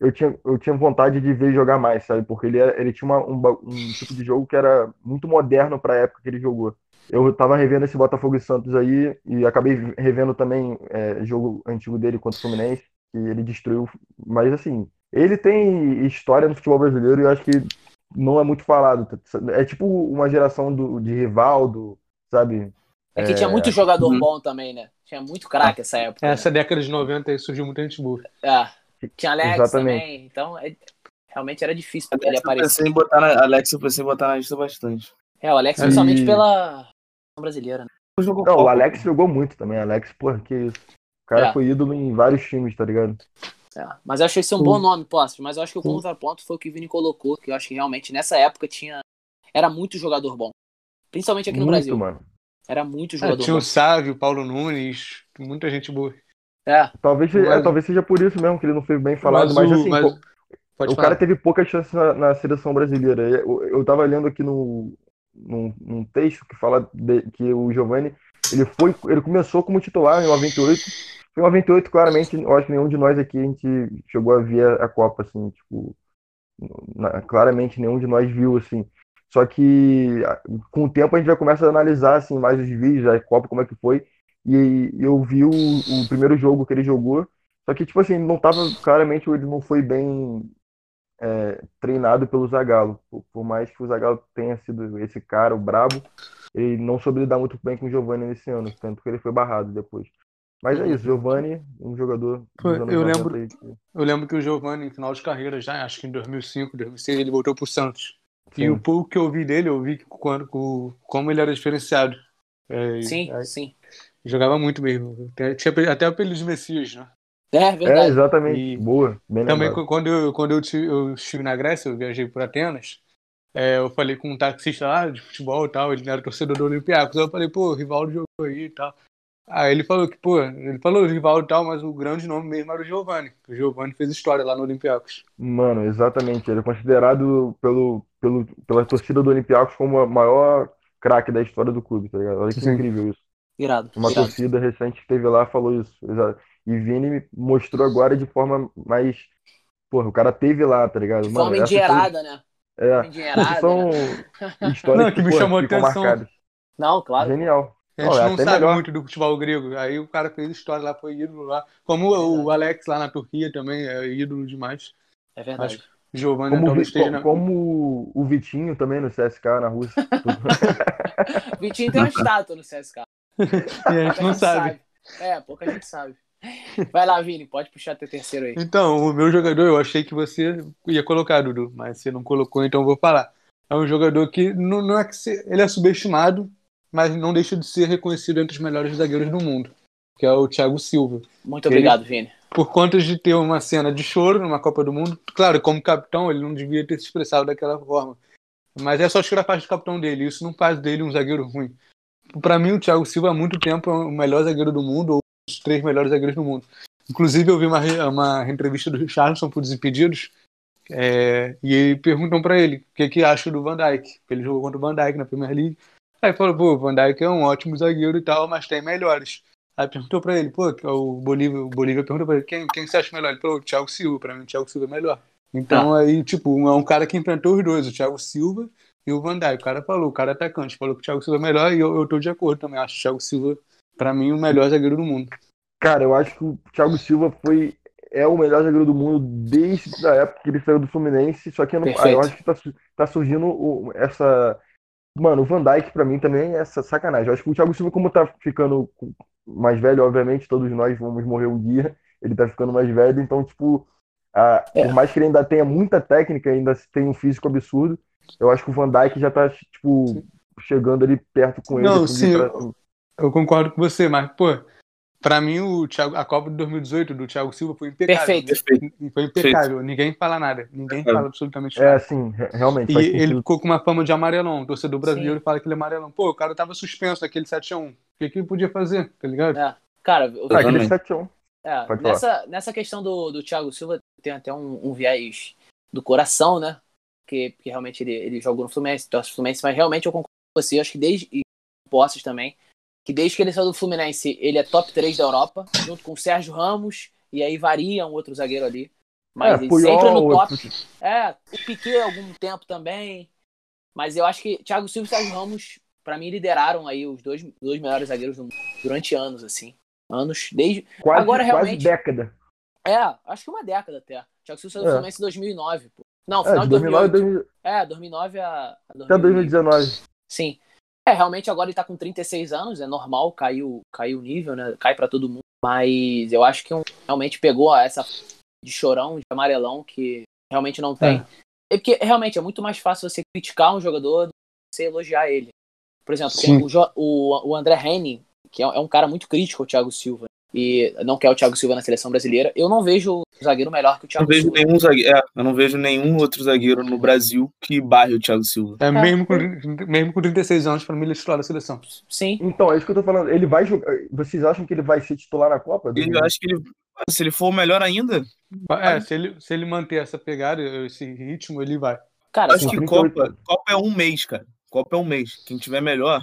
eu tinha, eu tinha vontade de ver jogar mais, sabe? Porque ele, ele tinha uma, um, um, tipo de jogo que era muito moderno para a época que ele jogou. Eu tava revendo esse Botafogo e Santos aí e acabei revendo também é, jogo antigo dele contra o Fluminense, que ele destruiu. Mas assim, ele tem história no futebol brasileiro e eu acho que não é muito falado. É tipo uma geração do, de Rivaldo, sabe? É que é... tinha muito jogador uhum. bom também, né? Tinha muito craque essa época. Essa né? década de 90 aí surgiu muita gente boa. É. Tinha Alex Exatamente. também, então é, realmente era difícil pra ele aparecer. Eu pensei em botar na, Alex, eu pensei em botar na lista bastante. É, o Alex, e... principalmente pela brasileira, né? Não, o Alex jogou muito também. Alex, porra, que isso. O cara é. foi ídolo em vários times, tá ligado? É, mas eu achei esse um bom nome, posso. Mas eu acho que o contraponto foi o que o Vini colocou, que eu acho que realmente nessa época tinha. Era muito jogador bom. Principalmente aqui no muito, Brasil. Mano. Era muito jogador é, tinha bom. o Sávio, o Paulo Nunes, muita gente boa. É. Talvez, mas... é, talvez seja por isso mesmo que ele não foi bem falado, mas, mas assim, mas... o cara teve pouca chance na, na seleção brasileira. Eu, eu tava lendo aqui no, num, num texto que fala de, que o Giovani ele foi, ele começou como titular em 98. Em 98, claramente, eu acho que nenhum de nós aqui a gente chegou a ver a Copa, assim, tipo, na, claramente nenhum de nós viu, assim. Só que com o tempo a gente vai começar a analisar assim mais os vídeos da Copa, como é que foi. E eu vi o, o primeiro jogo que ele jogou, só que, tipo assim, não tava, claramente, ele não foi bem é, treinado pelo Zagallo. Por, por, mais que o Zagallo tenha sido esse cara, o brabo, ele não soube lidar muito bem com o Giovanni nesse ano, tanto que ele foi barrado depois. Mas é isso, Giovanni, um jogador. Foi, eu, lembro, eu lembro que o Giovanni, em final de carreira, já acho que em 2005, 2006, ele voltou pro Santos. Sim. E o pouco que eu vi dele, eu vi quando, como ele era diferenciado. É, sim, é, sim. Jogava muito mesmo. Tinha até o apelido de Messias, né? É, verdade. É, exatamente. E Boa. Bem também lembrado. quando, eu, quando eu, eu estive na Grécia, eu viajei por Atenas, é, eu falei com um taxista lá de futebol e tal, ele era torcedor do Olympiacos. Eu falei, pô, o Rivaldo jogou aí e tal. Aí ele falou que, pô, ele falou o Rivaldo e tal, mas o grande nome mesmo era o Giovanni. O Giovanni fez história lá no Olympiacos. Mano, exatamente. Ele é considerado pelo, pelo, pela torcida do Olympiacos como o maior craque da história do clube, tá ligado? Olha que Sim. incrível isso. Irado. Uma irado. torcida recente que esteve lá falou isso. E Vini mostrou agora de forma mais. Porra, o cara teve lá, tá ligado? De forma endinheirada, foi... né? É. São né? (laughs) histórias Não, que, me chamou atenção. marcadas. Não, claro. Genial. A gente não, é não sabe melhor. muito do futebol grego. Aí o cara fez história lá, foi ídolo lá. Como é o Alex lá na Turquia também é ídolo demais. É verdade. Acho Giovanni como, talvez esteja na... como o Vitinho também no CSK na Rússia. (laughs) Vitinho tem uma estátua no CSK. (laughs) e a gente não sabe. sabe. É, pouca gente sabe. Vai lá, Vini, pode puxar teu terceiro aí. Então, o meu jogador, eu achei que você ia colocar, Dudu, mas você não colocou, então eu vou falar. É um jogador que não, não é que se, ele é subestimado, mas não deixa de ser reconhecido entre os melhores zagueiros do mundo, que é o Thiago Silva. Muito obrigado, ele, Vini. Por conta de ter uma cena de choro numa Copa do Mundo, claro, como capitão, ele não devia ter se expressado daquela forma. Mas é só tirar a parte do capitão dele, isso não faz dele um zagueiro ruim para mim, o Thiago Silva há muito tempo é o melhor zagueiro do mundo, ou os três melhores zagueiros do mundo. Inclusive, eu vi uma, uma entrevista do Richardson por Desimpedidos, é, e perguntam para ele o que, que acha do Van Dijk, porque ele jogou contra o Van Dijk na Premier League. Aí falou, pô, o Van Dijk é um ótimo zagueiro e tal, mas tem melhores. Aí perguntou pra ele, pô, o Bolívia, o Bolívia perguntou pra ele, quem, quem você acha melhor? Ele falou, o Thiago Silva, pra mim o Thiago Silva é melhor. Então ah. aí, tipo, é um cara que enfrentou os dois, o Thiago Silva e o Van Dijk. O cara falou, o cara é atacante, falou que o Thiago Silva é melhor e eu, eu tô de acordo também. Acho o Thiago Silva, para mim, o melhor zagueiro do mundo. Cara, eu acho que o Thiago Silva foi é o melhor zagueiro do mundo desde a época que ele saiu do Fluminense, só que eu, não, eu acho que tá, tá surgindo o, essa. Mano, o Van Dijk pra mim também é essa sacanagem. Eu acho que o Thiago Silva, como tá ficando mais velho, obviamente, todos nós vamos morrer um dia, ele tá ficando mais velho, então, tipo, a, é. por mais que ele ainda tenha muita técnica, ainda tem um físico absurdo, eu acho que o Van Dijk já tá, tipo, chegando ali perto com ele. Não, sim, pra... eu, eu, concordo com você, mas, pô, Pra mim, o Thiago, a Copa de 2018 do Thiago Silva foi impecável. Perfeito. Foi impecável. Ninguém fala nada. Ninguém fala absolutamente É, nada. assim, re- realmente. E ele sentido. ficou com uma fama de amarelão. O torcedor brasileiro Sim. fala que ele é amarelão. Pô, o cara tava suspenso naquele 7x1. O que, que ele podia fazer? Tá ligado? É. Cara, eu, Ah, aquele Exatamente. 7 É, nessa, nessa questão do, do Thiago Silva, tem até um, um viés do coração, né? Que, que realmente ele, ele jogou no Fluminense, torce pro Fluminense, mas realmente eu concordo com você, acho que desde. E Posses também, que desde que ele saiu do Fluminense, ele é top 3 da Europa, junto com o Sérgio Ramos, e aí varia um outro zagueiro ali. Mas É, ele Puyol, sempre no outro- top. É, o Piquet algum tempo também. Mas eu acho que Thiago Silva e Sérgio Ramos, pra mim, lideraram aí os dois, dois melhores zagueiros do mundo durante anos, assim. Anos, desde. Quase, Agora, quase realmente- década. É, acho que uma década até. Thiago Silva saiu do É. Fluminense em 2009, pô. Não, É, final de de 2009 2008. a 2000 É, 2009 a, a até 2019. Sim. É, realmente agora ele tá com 36 anos, é normal, caiu, caiu o nível, né? Cai pra todo mundo. Mas eu acho que um- realmente pegou essa de chorão, de amarelão, que realmente não tem. É porque realmente é muito mais fácil você criticar um jogador do que você elogiar ele. Por exemplo, o, o, o André Henning, que é, é um cara muito crítico ao Thiago Silva. E não quer o Thiago Silva na seleção brasileira. Eu não vejo o zagueiro melhor que o Thiago não vejo Silva. nenhum zagueiro. É, eu não vejo nenhum outro zagueiro no Brasil que barre o Thiago Silva. É, mesmo, com, mesmo com 36 anos, pra mim, ele é titular da seleção. Sim. Então, é isso que eu tô falando. Ele vai jogar. Vocês acham que ele vai ser titular na Copa? Eu acho que ele. Se ele for o melhor ainda, É, se ele, se ele manter essa pegada, esse ritmo, ele vai. Cara, acho que 38 Copa, Copa é um mês, cara. Copa é um mês. Quem tiver melhor,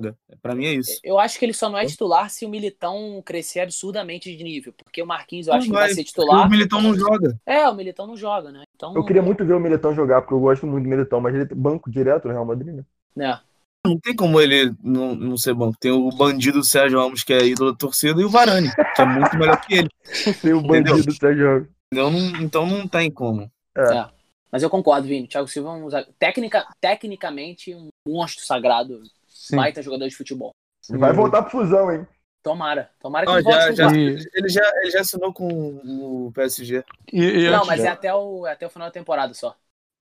joga. Pra mim é isso. Eu acho que ele só não é titular se o Militão crescer absurdamente de nível. Porque o Marquinhos eu Não acho que vai, vai ser titular. O Militão não joga. É, o Militão não joga, né? Então. Eu queria muito ver o Militão jogar, porque eu gosto muito do Militão, mas ele é banco direto no Real Madrid, né? né? Não tem como ele não, não ser banco. Tem o bandido Sérgio Ramos, que é ídolo da torcida, e o Varane, que é muito melhor que ele. (laughs) Tem o Entendeu? bandido Sérgio Ramos. Entendeu? Não- então não tem como. Mas eu concordo, Vini. Thiago Silva é um Técnica, tecnicamente um monstro sagrado. Sim. Baita jogador de futebol. Ele vai voltar pro fusão, hein? Tomara. Tomara que Ah, ele volte já, já, ele, já, ele já assinou com o PSG. E, e Não, mas é até o, é até o final da temporada só.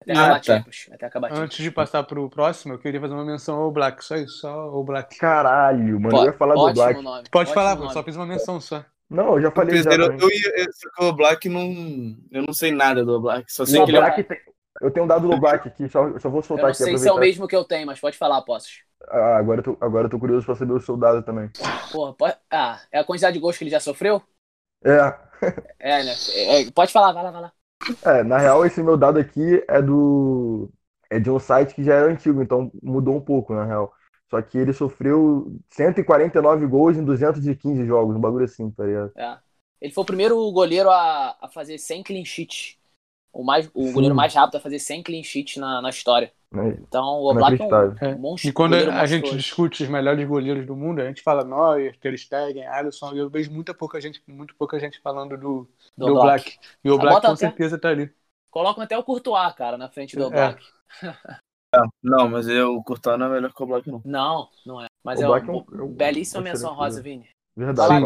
Até Ah, acabar tá. Champions. Até acabar antes de passar pro próximo, eu queria fazer uma menção ao Black. Só isso, só ao Black. Caralho, mano. Pô, eu ia falar do Black. nome. Pode falar, nome. eu só fiz uma menção só. Não, eu já falei já. eu, também. eu eu- só que o Black não. Eu não sei nada do Black. Só sei O que ele é. Black tem- Eu tenho um dado do Black aqui, só, só vou Eu soltar não aqui. sei se é o mesmo que eu tenho, mas pode falar, Possos. Ah, agora, eu tô, agora eu tô curioso pra saber o seu dado também. Porra, pode... Ah, é a quantidade de gols que ele já sofreu? É, É, né? É, é, pode falar, vai lá, vai lá. é, na real, esse meu dado aqui é do. É de um site que já era antigo, então mudou um pouco, na real. Só que ele sofreu 149 gols em 215 jogos, um bagulho assim, tá ligado? É. Ele foi o primeiro goleiro a, a fazer 100 clean sheets. O, mais, o Sim. goleiro mais rápido a fazer 100 clean sheets na, na história. Né? Então, o Oblak é um. É. um monstro. E quando a gente discute os melhores goleiros do mundo, a gente fala Neuer, Ter Stegen, Alisson, e eu vejo muita pouca gente, muito pouca gente falando do, do do Oblak. Black. E o Ah, Black com até- certeza tá ali. Colocam até o Courtois, cara, na frente do É. Oblak. Não, mas eu, o Courtois não é melhor que o Black, não. Não, não é. Mas O é, Black um, é um- é belíssima excelente menção rosa. Vini. Verdade, Sim.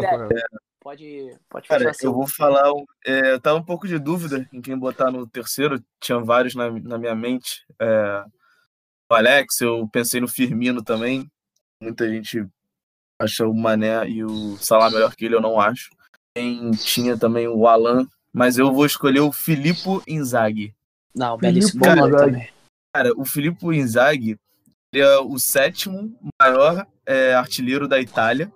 Pode, pode Cara, fechar eu seu. vou falar. é, eu tava um pouco de dúvida em quem botar no terceiro. Tinha vários na, na minha mente. É, o Alex, eu pensei no Firmino também. Muita gente acha o Mané e o Salah melhor que ele, eu não acho. Quem tinha também o Alan, mas eu vou escolher o Filippo Inzaghi. Não, belíssimo Filippo nome também. Cara, o Filippo Inzaghi ele é o sétimo maior é, artilheiro da Itália,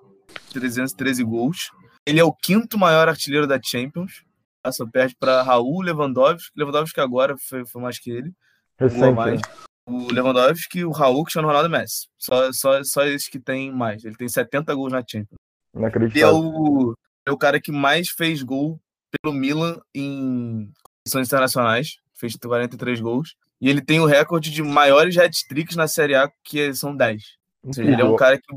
313 gols. Ele é o quinto maior artilheiro da Champions. tá? Só perde para Raul Lewandowski. Lewandowski agora foi, foi mais que ele. Recente, mais. né? O Lewandowski, o Raul, Cristiano Ronaldo e Messi. Só, só, só esses que tem mais. Ele tem 70 gols na Champions. Ele é Inacreditável. o, é o cara que mais fez gol pelo Milan em competições internacionais. Fez 43 gols. E ele tem o recorde de maiores hat-tricks na Série A, que são 10. Ou seja, ele é um cara que.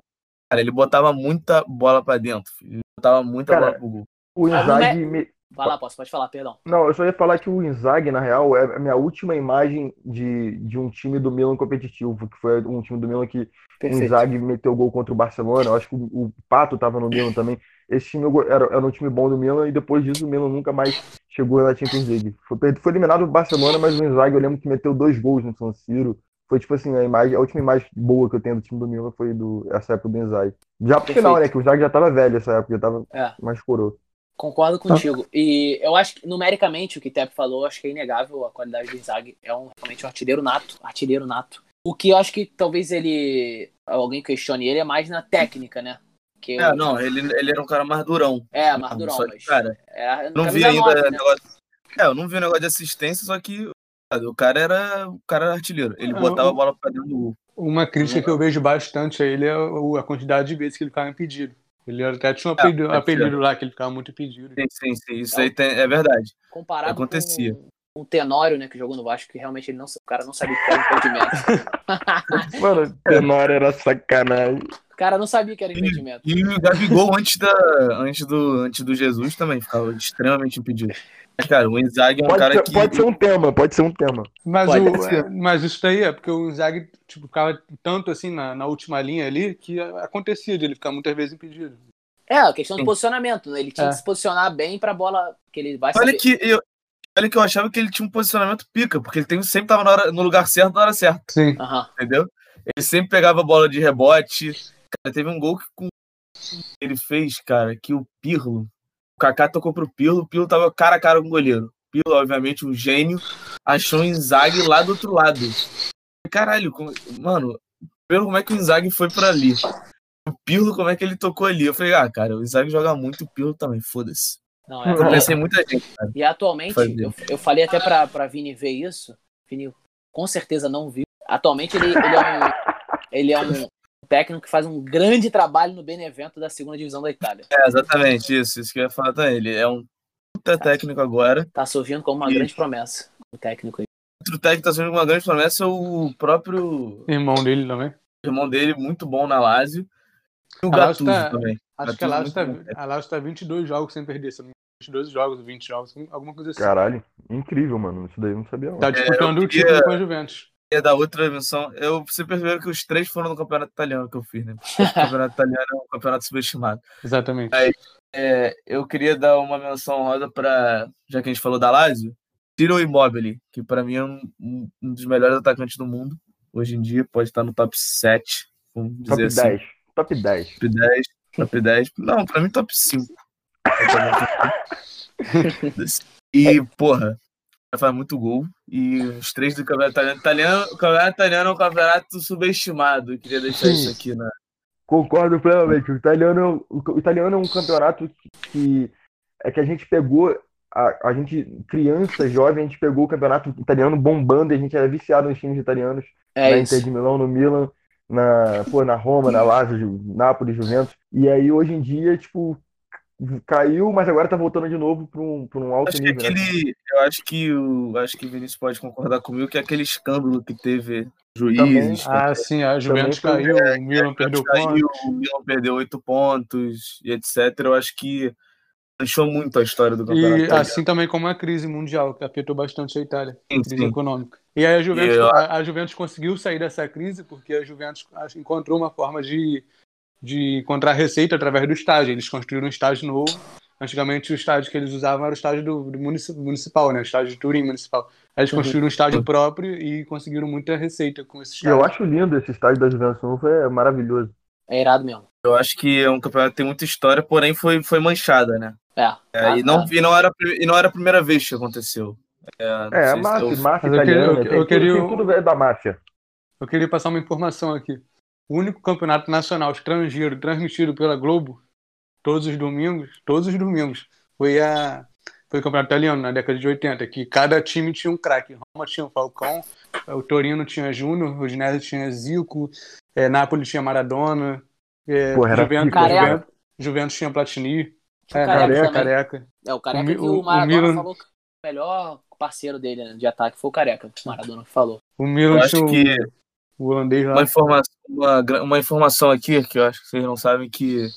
Cara, ele botava muita bola pra dentro. Ele botava muita Cara, bola pro gol. O Ah, não é- Inzaghi. me- Vai lá, posso, pode falar, perdão. Não, eu só ia falar que o Inzaghi, na real, é a minha última imagem de, de um time do Milan competitivo, que foi um time do Milan que o Inzaghi meteu gol contra o Barcelona. Eu acho que o, o Pato tava no Milan também. Esse time era, era um time bom do Milan e depois disso o Milan nunca mais chegou na Champions League. Foi, foi eliminado o Barcelona, mas o Inzaghi eu lembro que meteu dois gols no San Siro. Foi tipo assim, a imagem, a última imagem boa que eu tenho do time do Milan foi do, essa época do Inzaghi. Já pro Perfeito. final, né? Que o Inzaghi já tava velho essa época, já tava É. mais coroa. Concordo contigo. E eu acho que, numericamente, o que o Tep falou, acho que é inegável a qualidade do Inzaghi. É um, realmente um artilheiro nato. Artilheiro nato. O que eu acho que talvez ele. Alguém questione ele é mais na técnica, né? Que É, não, ele, ele era um cara mais durão. É, mais durão, mas. cara, é, não vi ainda nove, né? negócio. É, eu não vi o negócio de assistência, só que o cara era. O cara era artilheiro. Ele Ah, botava a bola pra dentro do gol. Uma crítica que eu vejo bastante a ele é a quantidade de vezes que ele ficava impedido. Ele até tinha um É, apelido, pode apelido lá, que ele ficava muito impedido. Sim, sim, sim. Isso aí tem- é verdade. Comparado Acontecia. com o Tenório, né, que jogou no Vasco, que realmente ele não, o cara não sabia que era impedimento. (laughs) (laughs) Mano, Tenório era sacanagem. o cara não sabia que era impedimento. E o Gabigol, antes, da, antes, do, antes do Jesus, também ficava extremamente impedido. Mas, cara, o Inzaghi é um Pode cara ser, que. pode ser um tema, pode ser um tema. Mas, Pode o- ser. mas isso daí é porque o Inzaghi tipo, ficava tanto assim na, na última linha ali que acontecia de ele ficar muitas vezes impedido. É, a questão do posicionamento, né? Ele tinha É. que se posicionar bem pra bola que ele vai Olha saber. que eu, olha que eu achava que ele tinha um posicionamento pica, porque ele tem, sempre tava na hora- no lugar certo na hora certa, Sim. Aham. entendeu? Ele sempre pegava a bola de rebote. Cara, teve um gol que com- ele fez, cara, que o Pirlo, o Kaká tocou pro Pirlo, o Pirlo tava cara a cara com o goleiro. O Pirlo, obviamente, um gênio, achou o Inzaghi lá do outro lado. Caralho, como- mano, primeiro como é que o Inzaghi foi pra ali? O Pirlo, como é que ele tocou ali? Eu falei, ah, cara, o Inzaghi joga muito, o Pirlo também, foda-se. Não, Eu é, pensei em muita gente, cara. E atualmente, eu, eu falei até pra, pra Vini ver isso. Vini com certeza não viu. Atualmente ele, ele é um. Ele é um técnico que faz um grande trabalho no Benevento da segunda divisão da Itália. É, exatamente, isso, isso que eu ia falar também. Ele é um puta técnico agora. Tá surgindo como uma Isso. grande promessa. O técnico aí. Outro técnico que tá sendo uma grande promessa é o próprio Irmão dele também. irmão dele, muito bom na Lazio. E o A Lazio Gattuso tá- também. Acho Tá que a tudo Lazio tá, bom. a Lazio tá 22 jogos sem perder. Se não me engano, 22 jogos, 20 jogos, alguma coisa assim. Caralho, incrível, mano. Isso daí eu não sabia não. Tá disputando eu o queria- título com a Juventus. E da outra menção, eu, você percebeu que os três foram no campeonato italiano que eu fiz, né? Porque o campeonato (laughs) italiano é um campeonato subestimado. Exatamente. É, eu queria dar uma menção rosa para, já que a gente falou da Lazio, Ciro Immobile, que para mim é um, um- dos melhores atacantes do mundo. Hoje em dia pode estar no top 7, vamos dizer Top assim. 10. Top 10. Top 10, top 10. Não, pra mim top 5. (laughs) e, porra, faz muito gol. E os três do campeonato italiano. italiano o campeonato italiano é um campeonato subestimado. Eu queria deixar Sim. isso aqui na. Concordo plenamente. O italiano, é um- o italiano é um campeonato que é que a gente pegou a, a gente criança, jovem, a gente pegou o campeonato italiano bombando e a gente era viciado nos times italianos, É na isso. Inter de Milão, no Milan, na, pô, na Roma, na Lazio, Nápoles, Juventus. E aí hoje em dia, tipo, caiu, mas agora tá voltando de novo para um, pra um alto Acho que nível, né? aquele. Eu acho que o. Acho que o Vinícius pode concordar comigo que é aquele escândalo que teve Também, juízes. Ah, sim, a Juventus caiu, o Milan perdeu pontos. caiu, o Milan perdeu oito pontos e etc. Eu acho que deixou muito a história do campeonato. E assim também como a crise mundial, que afetou bastante a Itália, Sim, crise sim. econômica. E aí a Juventus, E eu- a, a Juventus conseguiu sair dessa crise porque a Juventus encontrou uma forma de, de encontrar receita através do estádio. Eles construíram um estádio novo. Antigamente o estádio que eles usavam era o estádio do, do munici- municipal, né? O estádio de Turim municipal. Aí eles Uhum. construíram um estádio próprio e conseguiram muita receita com esse estádio. eu acho lindo esse estádio da Juventus novo, é maravilhoso. É irado mesmo. Eu acho que é um campeonato que tem muita história, porém foi, foi manchada, né? É. É, e, não, e, não era, e não era a primeira vez que aconteceu. É, É, a máfia, eu- máfia eu italiana, eu- tem, eu tudo- queria tudo é da máfia. Eu queria passar uma informação aqui. O único campeonato nacional estrangeiro transmitido pela Globo todos os domingos, todos os domingos, foi a foi o campeonato italiano na década de 80, que cada time tinha um craque. Roma tinha o Falcão, o Torino tinha Júnior, o Udinese tinha Zico, é, Napoli tinha Maradona, é, Porra, era Juventus, pica, Careca. Juventus, Juventus tinha Platini. Tinha É, o Careca careca. É, o Careca O que o- Maradona o Milan- falou que o melhor parceiro dele né, de ataque foi o Careca. O Maradona falou. O eu Milan acho tinha que o holandês lá. uma informação, uma, uma informação aqui, que eu acho que vocês não sabem, que em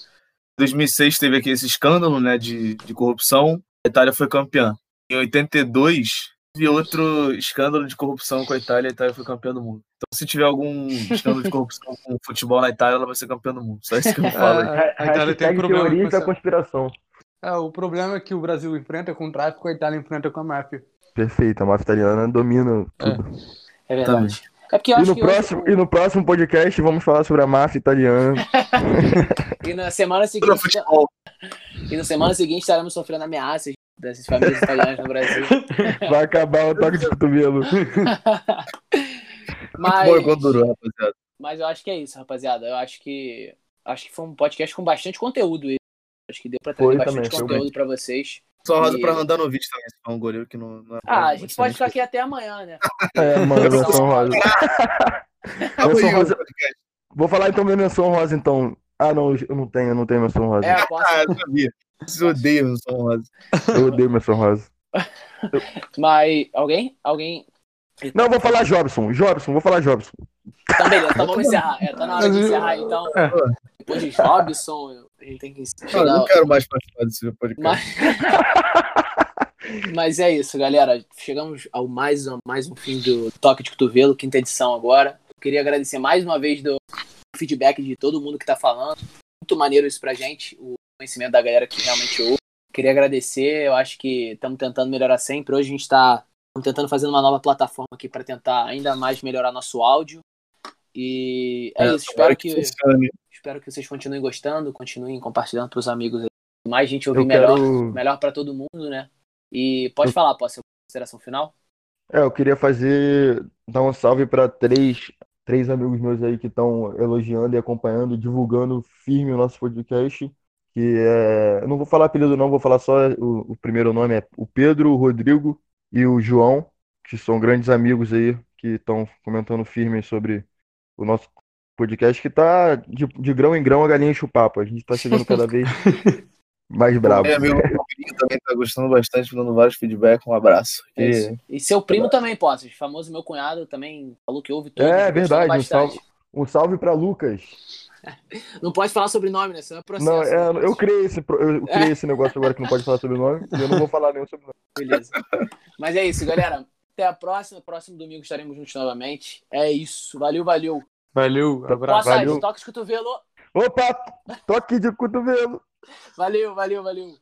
2006 teve aqui esse escândalo né, de, de corrupção, a Itália foi campeã. Em 82 teve outro escândalo de corrupção com a Itália, a Itália foi campeã do mundo. Então se tiver algum escândalo de corrupção com futebol na Itália, ela vai ser campeã do mundo. Só isso que eu (laughs) falo aí. Ah, a Itália tem Hashtag problema com teorias da conspiração. É, o problema que o Brasil enfrenta com o tráfico, a Itália enfrenta com a máfia. Perfeito, a máfia italiana domina tudo. É verdade. É porque eu E acho no, que hoje próximo, o- e no próximo podcast vamos falar sobre a máfia italiana. (laughs) e na semana seguinte e na semana seguinte estaremos sofrendo ameaças dessas famílias italianas no Brasil. (laughs) Vai acabar o toque de cotovelo. (laughs) Mas, Bom enquanto durou, rapaziada. mas eu acho que é isso, rapaziada. Eu acho que acho que foi um podcast com bastante conteúdo. Acho que deu pra trazer Foi bastante também, conteúdo pra vocês. Só rosa E- pra Randanovic também, se for um goleiro que não, não é Ah, a gente pode ficar aqui até amanhã, né? (laughs) É, mano, menção rosa. (laughs) Menção rosa. Vou falar então minha menção rosa, então. Ah, não, eu não tenho, eu não tenho menção rosa. É, posso. (laughs) Ah, eu sabia. Vocês odeiam o São Rosa. Eu odeio menção rosa. Mas alguém? Alguém? Não, eu vou falar Jobson. Jobson, vou falar Jobson. Então, beleza, então vamos (laughs) encerrar. É, tá na hora de encerrar, então. É. Depois de Robson, a gente tem que Não, eu não quero mais participar desse podcast. Mas... (laughs) Mas é isso, galera. Chegamos ao mais um, mais um fim do Toque de Cotovelo, quinta edição agora. Eu queria agradecer mais uma vez do feedback de todo mundo que tá falando. Muito maneiro isso pra gente, o conhecimento da galera que realmente ouve. Queria agradecer, eu acho que estamos tentando melhorar sempre. Hoje a gente tá tamo tentando fazer uma nova plataforma aqui para tentar ainda mais melhorar nosso áudio. E é, isso, espero que, funcione. espero que vocês continuem gostando, continuem compartilhando pros amigos aí. Mais gente ouvir Eu melhor quero. melhor para todo mundo, né? E pode Eu- falar, posso ser consideração final? É, eu queria fazer. Dar um salve para três, três amigos meus aí que estão elogiando e acompanhando, divulgando firme o nosso podcast. Que é. Eu não vou falar apelido, não, vou falar só o, o primeiro nome: é o Pedro, o Rodrigo e o João, que são grandes amigos aí, que estão comentando firme sobre o nosso podcast, que tá de, de grão em grão a galinha enche o papo. A gente tá chegando cada vez (laughs) mais bravo. Meu amigo Rodrigo também tá gostando bastante, dando vários feedback. Um abraço. É E- isso. E seu primo também, posso. Famoso meu cunhado também falou que ouve tudo. É, verdade, um salve, um salve para Lucas. (laughs) Não pode falar sobrenome, né? Senão é processo. Não, é, né? eu criei esse, eu criei esse negócio agora que não pode falar (laughs) sobre o nome, e eu não vou falar nenhum sobre o nome. Beleza. Mas é isso, galera. Até a próxima. Próximo domingo estaremos juntos novamente. É isso. Valeu, valeu. Valeu, abraço. Valeu. Toque de cotovelo. Opa, toque de cotovelo. (laughs) Valeu, valeu, valeu.